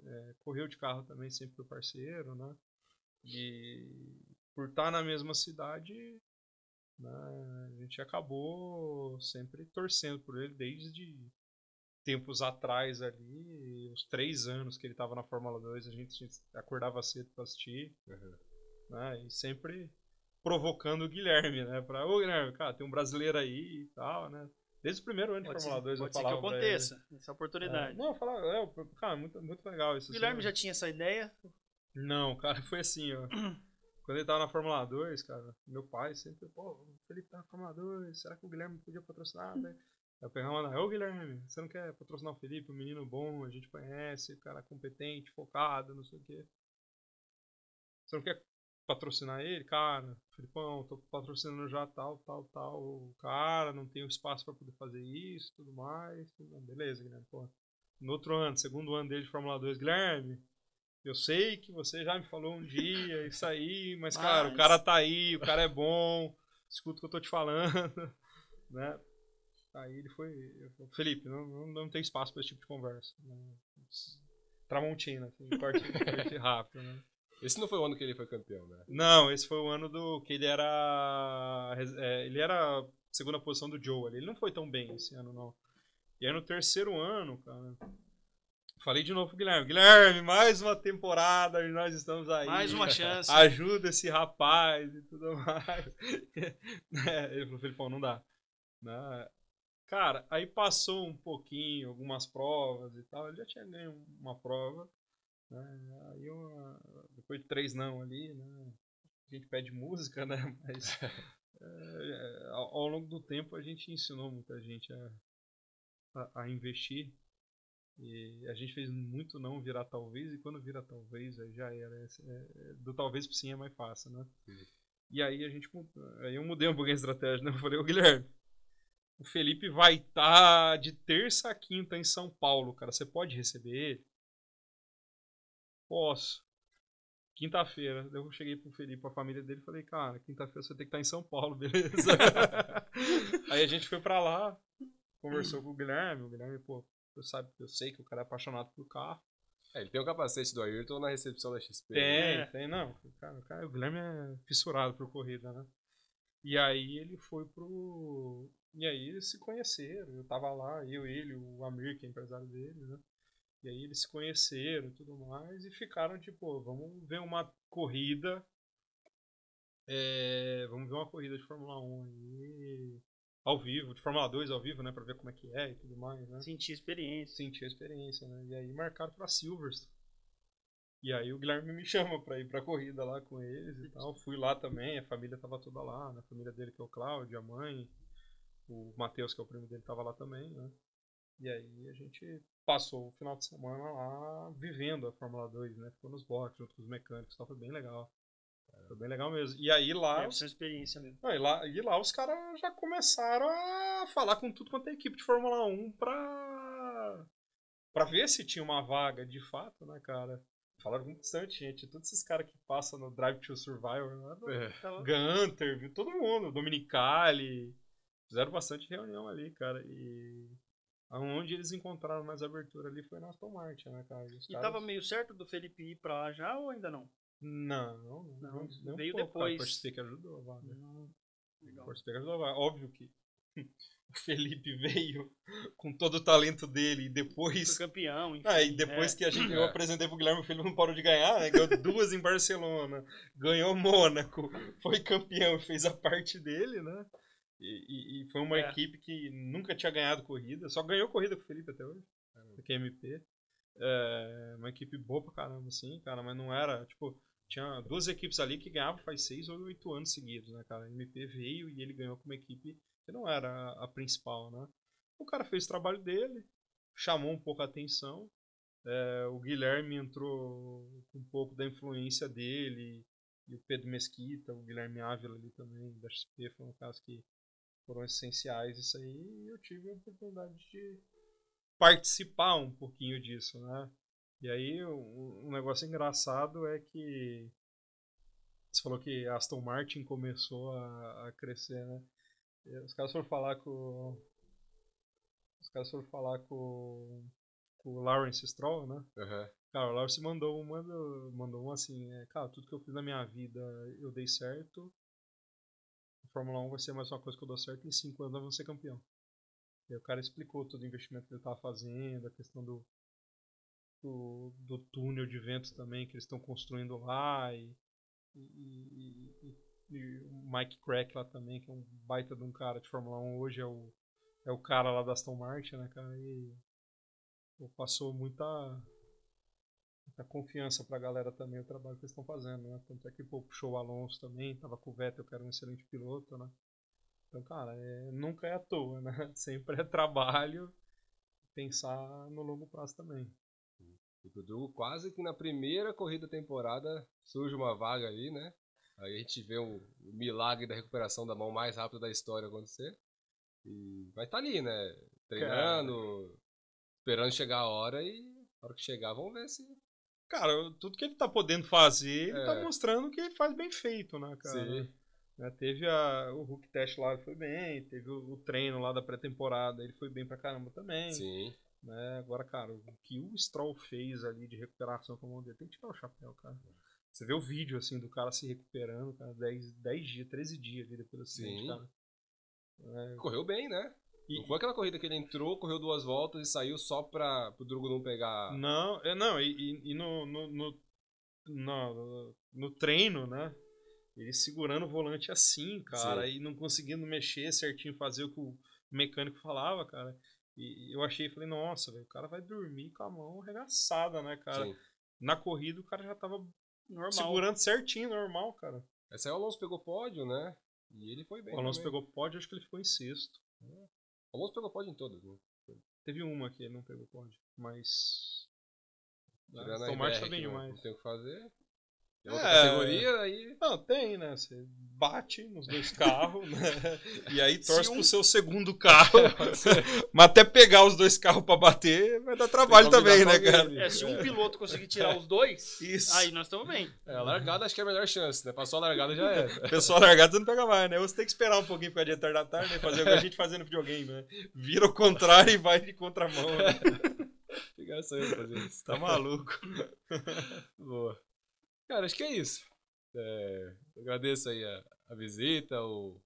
é, correu de carro também, sempre foi parceiro, né? E por estar na mesma cidade, né, a gente acabou sempre torcendo por ele desde tempos atrás ali, os três anos que ele estava na Fórmula 2, a gente acordava cedo para assistir, Uhum. né? E sempre provocando o Guilherme, né? Pra, ô Guilherme, cara, tem um brasileiro aí e tal, né? Desde o primeiro ano de Pode Fórmula 2 eu pode que falava pra ele. aconteça, essa oportunidade. É, não, eu falava, é, cara, muito, muito legal isso. o Guilherme assim, já tinha essa ideia. Não, cara, foi assim, ó. Quando ele tava na Fórmula 2, cara, meu pai sempre, pô, o Felipe tá na Fórmula 2, será que o Guilherme podia patrocinar, né? Aí eu pegava e mandava, ô Guilherme, você não quer patrocinar o Felipe, um menino bom, a gente conhece, cara competente, focado, não sei o quê. Você não quer patrocinar ele? Cara, Felipão, tô patrocinando já tal, tal, tal, o cara, não tenho espaço pra poder fazer isso, tudo mais. Tudo mais. Beleza, Guilherme, pô. No outro ano, segundo ano dele de Fórmula 2, Guilherme, eu sei que você já me falou um dia isso aí, mas, cara, o Mas- cara tá aí, o cara é bom, escuta o que eu tô te falando, né? Aí ele foi, falei, Felipe, não, não, não tem espaço pra esse tipo de conversa. Né? Tramontina, assim, corte, corte rápido, né? Esse não foi o ano que ele foi campeão, né? Não, esse foi o ano do que ele era é, ele era segunda posição do Joe ali. Ele não foi tão bem esse ano não. E aí no terceiro ano, cara, falei de novo pro Guilherme, Guilherme, mais uma temporada e nós estamos aí. Mais uma chance. Ajuda esse rapaz e tudo mais. É, ele falou, Felipão, não dá. Né? Cara, aí passou um pouquinho, algumas provas e tal. Ele já tinha ganho uma prova. Né? Aí uma- depois de três não ali, né? A gente pede música, né? Mas é, ao, ao longo do tempo a gente ensinou muita gente a, a, a investir. E a gente fez muito não virar talvez, e quando vira talvez, aí já era. É- é- do talvez pro sim é mais fácil, né? E aí a gente aí eu mudei um pouquinho a estratégia, né? Eu falei, ô Guilherme, o Felipe vai estar de terça a quinta em São Paulo, cara. Você pode receber ele? Posso. Quinta-feira, eu cheguei pro Felipe, a família dele, e falei, cara, quinta-feira você tem que estar em São Paulo, beleza? aí a gente foi pra lá, conversou com o Guilherme, o Guilherme, pô, eu, sabe, eu sei que o cara é apaixonado por carro. É, ele tem o capacete do Ayrton na recepção da XP. Tem, né? tem, não. Cara, o, cara- o Guilherme é fissurado por corrida, né? E aí ele foi pro. E aí eles se conheceram. Eu tava lá, eu, ele, o Amir, que é empresário dele, né? E aí eles se conheceram e tudo mais e ficaram tipo, vamos ver uma corrida. é, vamos ver uma corrida de Fórmula 1 aí. Ao vivo, de Fórmula 2 ao vivo, né? Pra ver como é que é e tudo mais, né? Sentir experiência. sentir a experiência, né? E aí marcaram pra Silverstone. E aí o Guilherme me chama pra ir pra corrida lá com eles e tal. Fui lá também, a família tava toda lá, né? A família dele que é o Cláudio, a mãe, o Matheus, que é o primo dele, tava lá também, né? E aí a gente passou o final de semana lá vivendo a Fórmula 2, né? Ficou nos boxes junto com os mecânicos, então foi bem legal. Foi bem legal mesmo. E aí lá, ser uma experiência mesmo. não, e, lá, e lá os caras já começaram a falar com tudo quanto é equipe de Fórmula 1 pra, pra ver se tinha uma vaga de fato, né, cara? Falaram com bastante gente. Todos esses caras que passam no Drive to Survivor, do- É. Gunter, viu? Todo mundo, Dominicali. Fizeram bastante reunião ali, cara. E onde eles encontraram mais abertura ali foi na Aston Martin, né, cara? Os E caras- tava meio certo do Felipe ir pra lá já ou ainda não? Não, não, Não, não, nem um veio pouco, cara. depois. O Force que ajudou a vaga. Legal. Force Pegasus não vai. Óbvio que o Felipe veio com todo o talento dele e depois. Foi campeão, enfim. Ah, e depois é. que a gente, eu É. apresentei pro Guilherme, o Felipe não parou de ganhar, né? Ganhou duas em Barcelona, ganhou Mônaco, foi campeão e fez a parte dele, né? E, e- e foi uma É. equipe que nunca tinha ganhado corrida, só ganhou corrida com o Felipe até hoje, que é MP. É, uma equipe boa pra caramba, assim, cara, mas não era, tipo, tinha duas equipes ali que ganhavam faz seis ou oito anos seguidos, né, cara? A MP veio e ele ganhou com uma equipe que não era a, a principal, né? O cara fez o trabalho dele, chamou um pouco a atenção. É, o Guilherme entrou com um pouco da influência dele, e o Pedro Mesquita, o Guilherme Ávila ali também, da XP, foi um caso que foram essenciais isso aí, e eu tive a oportunidade de participar um pouquinho disso, né? E aí, um, um negócio engraçado é que você falou que Aston Martin começou a, a crescer, né? E os caras foram falar com. Os caras foram falar com, com o Lawrence Stroll, né? Uhum. Cara, o Lawrence mandou uma, mandou uma assim: é, Cara, tudo que eu fiz na minha vida eu dei certo. Fórmula 1 vai ser mais uma coisa que eu dou certo. Em 5 anos eu vou ser campeão. E aí o cara explicou todo o investimento que ele estava fazendo, a questão do, do, do, túnel de ventos também que eles estão construindo lá. E, e, e, e, o Mike Crack lá também, que é um baita de um cara de Fórmula 1, hoje é o, é o cara lá da Aston Martin, né, cara? E passou muita, muita confiança pra galera também o trabalho que eles estão fazendo, né? Tanto é que pô, puxou o Alonso também, tava com o Vettel, que era um excelente piloto, né? Então, cara, é, nunca é à toa, né? Sempre é trabalho pensar no longo prazo também. E pro Dugo, quase que na primeira corrida da temporada surge uma vaga ali, né? Aí a gente vê o, o milagre da recuperação da mão mais rápida da história acontecer. E vai estar tá ali, né? Treinando, Cara. esperando chegar a hora e na hora que chegar, vamos ver se. Cara, tudo que ele tá podendo fazer, ele tá é. tá mostrando que ele faz bem feito, né, cara? Sim. Né, teve a, o Hulk Test lá, foi bem. Teve o, o treino lá da pré-temporada, ele foi bem pra caramba também. Sim. Né? Agora, cara, o que o Stroll fez ali de recuperação com a mão dele, tem que tirar o chapéu, cara. Você vê o vídeo, assim, do cara se recuperando, cara, 10, 10 dias, 13 dias ali depois do acidente, cara. É... Correu bem, né? E... Não foi aquela corrida que ele entrou, correu duas voltas e saiu só pra o Drugo não pegar. Não, é, não, e, e no, no, no, no, no treino, né? Ele segurando o volante assim, cara, Sim. e não conseguindo mexer certinho, fazer o que o mecânico falava, cara. E eu achei, falei, nossa, véio, o cara vai dormir com a mão arregaçada, né, cara? Sim. Na corrida o cara já tava normal. segurando certinho, normal, cara. Essa aí o Alonso pegou pódio, né? E ele foi bem. O Alonso também. pegou pódio, acho que ele ficou em sexto. É. Alonso pegou pódio em todas, né? Teve uma que ele não pegou pódio, mas. Tirando a Martin tá bem demais. Não tem o que fazer. É, categoria aí. Não, tem, né? Você bate nos dois carros, né? E aí torce um... pro seu segundo carro. Mas até pegar os dois carros pra bater vai dar trabalho também, né, cara? É, se um piloto conseguir tirar os dois, Isso. aí nós estamos bem. É, a largada acho que é a melhor chance, né? Passou a largada já é. Pessoal, a largada você não pega mais, né? Você tem que esperar um pouquinho pra dia tarde da tarde, né? Fazer o que a gente fazendo no videogame, né? Vira o contrário e vai de contramão. Né? Fica só fazer isso. Tá maluco. Boa. Cara, acho que é isso. É, agradeço aí a, a, visita, o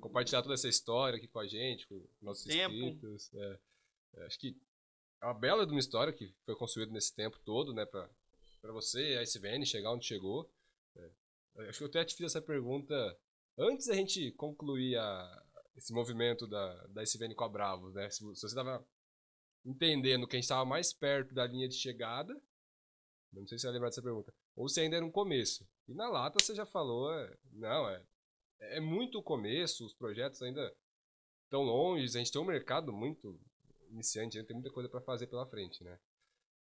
compartilhar toda essa história aqui com a gente, com nossos tempo. inscritos. É, é, acho que é uma bela de uma história que foi construída nesse tempo todo, né, pra, pra você, a SVN, chegar onde chegou. É, acho que eu até te fiz essa pergunta antes da gente concluir a, esse movimento da, da SVN com a Bravos, né? Se, se você estava entendendo que a gente estava mais perto da linha de chegada, não sei se você vai lembrar dessa pergunta, ou se ainda era um começo. E na lata você já falou, é, não, é, é muito o começo, os projetos ainda estão longe, a gente tem um mercado muito iniciante, a gente tem muita coisa para fazer pela frente, né?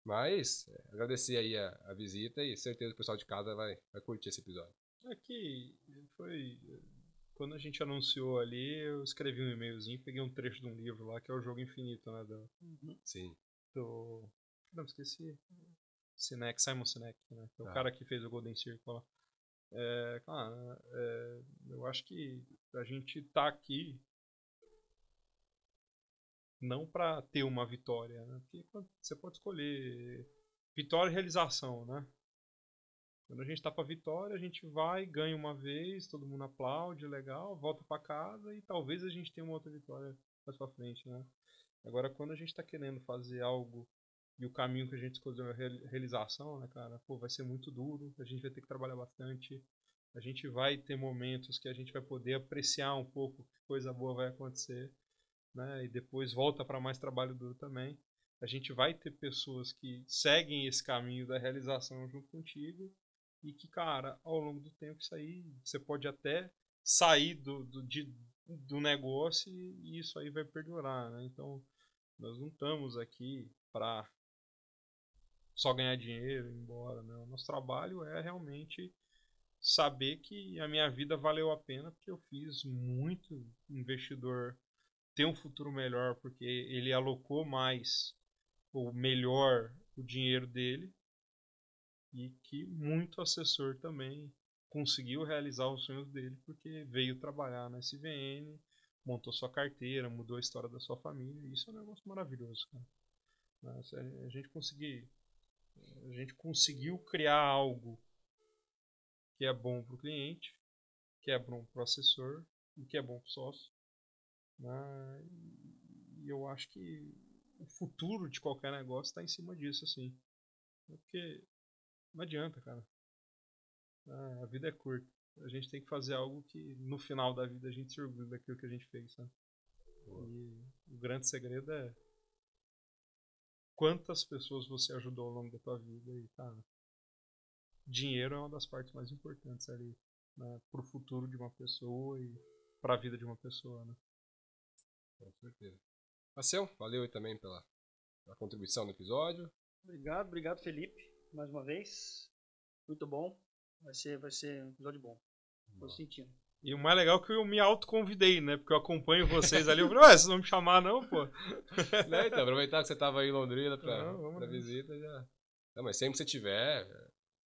Mas, é, agradecer aí a, a, visita e certeza que o pessoal de casa vai, vai curtir esse episódio. Aqui é foi. Quando a gente anunciou ali, eu escrevi um e-mailzinho, peguei um trecho de um livro lá, que é o Jogo Infinito, né? Do, uhum. Sim. Do. Não, esqueci. Sinek, Simon Sinek, né? É o ah. cara que fez o Golden Circle lá. É, cara, é, eu acho que a gente tá aqui não para ter uma vitória, né? Porque você pode escolher vitória e realização, né? Quando a gente tá pra vitória, a gente vai, ganha uma vez, todo mundo aplaude, legal, volta para casa e talvez a gente tenha uma outra vitória mais pra frente, né? Agora, quando a gente tá querendo fazer algo e o caminho que a gente escolheu é a realização, né, cara? Pô, vai ser muito duro, a gente vai ter que trabalhar bastante. A gente vai ter momentos que a gente vai poder apreciar um pouco que coisa boa vai acontecer, né? E depois volta para mais trabalho duro também. A gente vai ter pessoas que seguem esse caminho da realização junto contigo e que, cara, ao longo do tempo isso aí você pode até sair do, do de do negócio e isso aí vai perdurar, né? Então, nós não estamos aqui para só ganhar dinheiro e ir embora, né? O nosso trabalho é realmente saber que a minha vida valeu a pena porque eu fiz muito investidor ter um futuro melhor porque ele alocou mais ou melhor o dinheiro dele e que muito assessor também conseguiu realizar os sonhos dele porque veio trabalhar na SVN, montou sua carteira, mudou a história da sua família. Isso é um negócio maravilhoso, cara. Mas a gente conseguir, a gente conseguiu criar algo que é bom para o cliente, que é bom para o assessor e que é bom para o sócio. Né? E eu acho que o futuro de qualquer negócio está em cima disso, assim. Porque não adianta, cara. Ah, a vida é curta. A gente tem que fazer algo que no final da vida a gente se orgulhe daquilo que a gente fez, sabe? E o grande segredo é quantas pessoas você ajudou ao longo da tua vida e tá. Dinheiro é uma das partes mais importantes ali né, pro futuro de uma pessoa e para a vida de uma pessoa, né? Com certeza. Marcel, valeu aí também pela, pela contribuição no episódio. Obrigado, obrigado Felipe, mais uma vez. Muito bom. Vai ser, vai ser um episódio bom. Tô sentindo. E o mais legal é que eu me autoconvidei, né? Porque eu acompanho vocês ali. Eu falei, ué, vocês não me chamar não, pô? né? Então, aproveitar que você tava aí em Londrina pra, Não, pra visita já. Não, mas sempre que você tiver,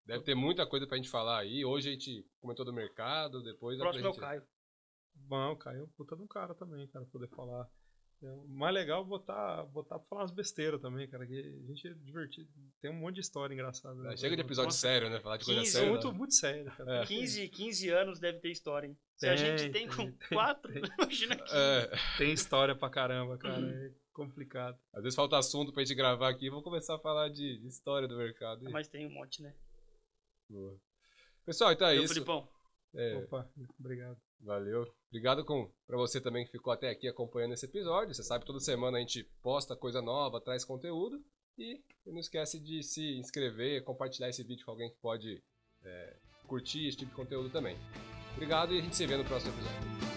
deve ter muita coisa pra gente falar aí. Hoje a gente comentou do mercado, depois O próximo é o gente... Caio. Bom, o Caio é um puta de um cara também, cara, poder falar. O mais legal é botar, botar pra falar umas besteiras também, cara, que a gente é divertido. Tem um monte de história engraçada. né? Chega de episódio Nossa, sério, né? Falar de coisa 15 séria. muito, né? muito sério, cara. É. 15, 15 anos deve ter história, hein? Se a Tem, gente tem com tem, tem, 4, tem. imagina aqui. É, Tem história pra caramba, cara. É complicado. às vezes falta assunto pra gente gravar aqui. Vamos começar a falar de, de história do mercado. Mas tem um monte, né? Boa. Pessoal, então é Meu isso. Filipão. É, Opa, obrigado. Valeu. Obrigado pra você também que ficou até aqui acompanhando esse episódio. Você sabe toda semana a gente posta coisa nova, traz conteúdo. E não esquece de se inscrever, compartilhar esse vídeo com alguém que pode é, curtir esse tipo de conteúdo também. Obrigado e a gente se vê no próximo episódio.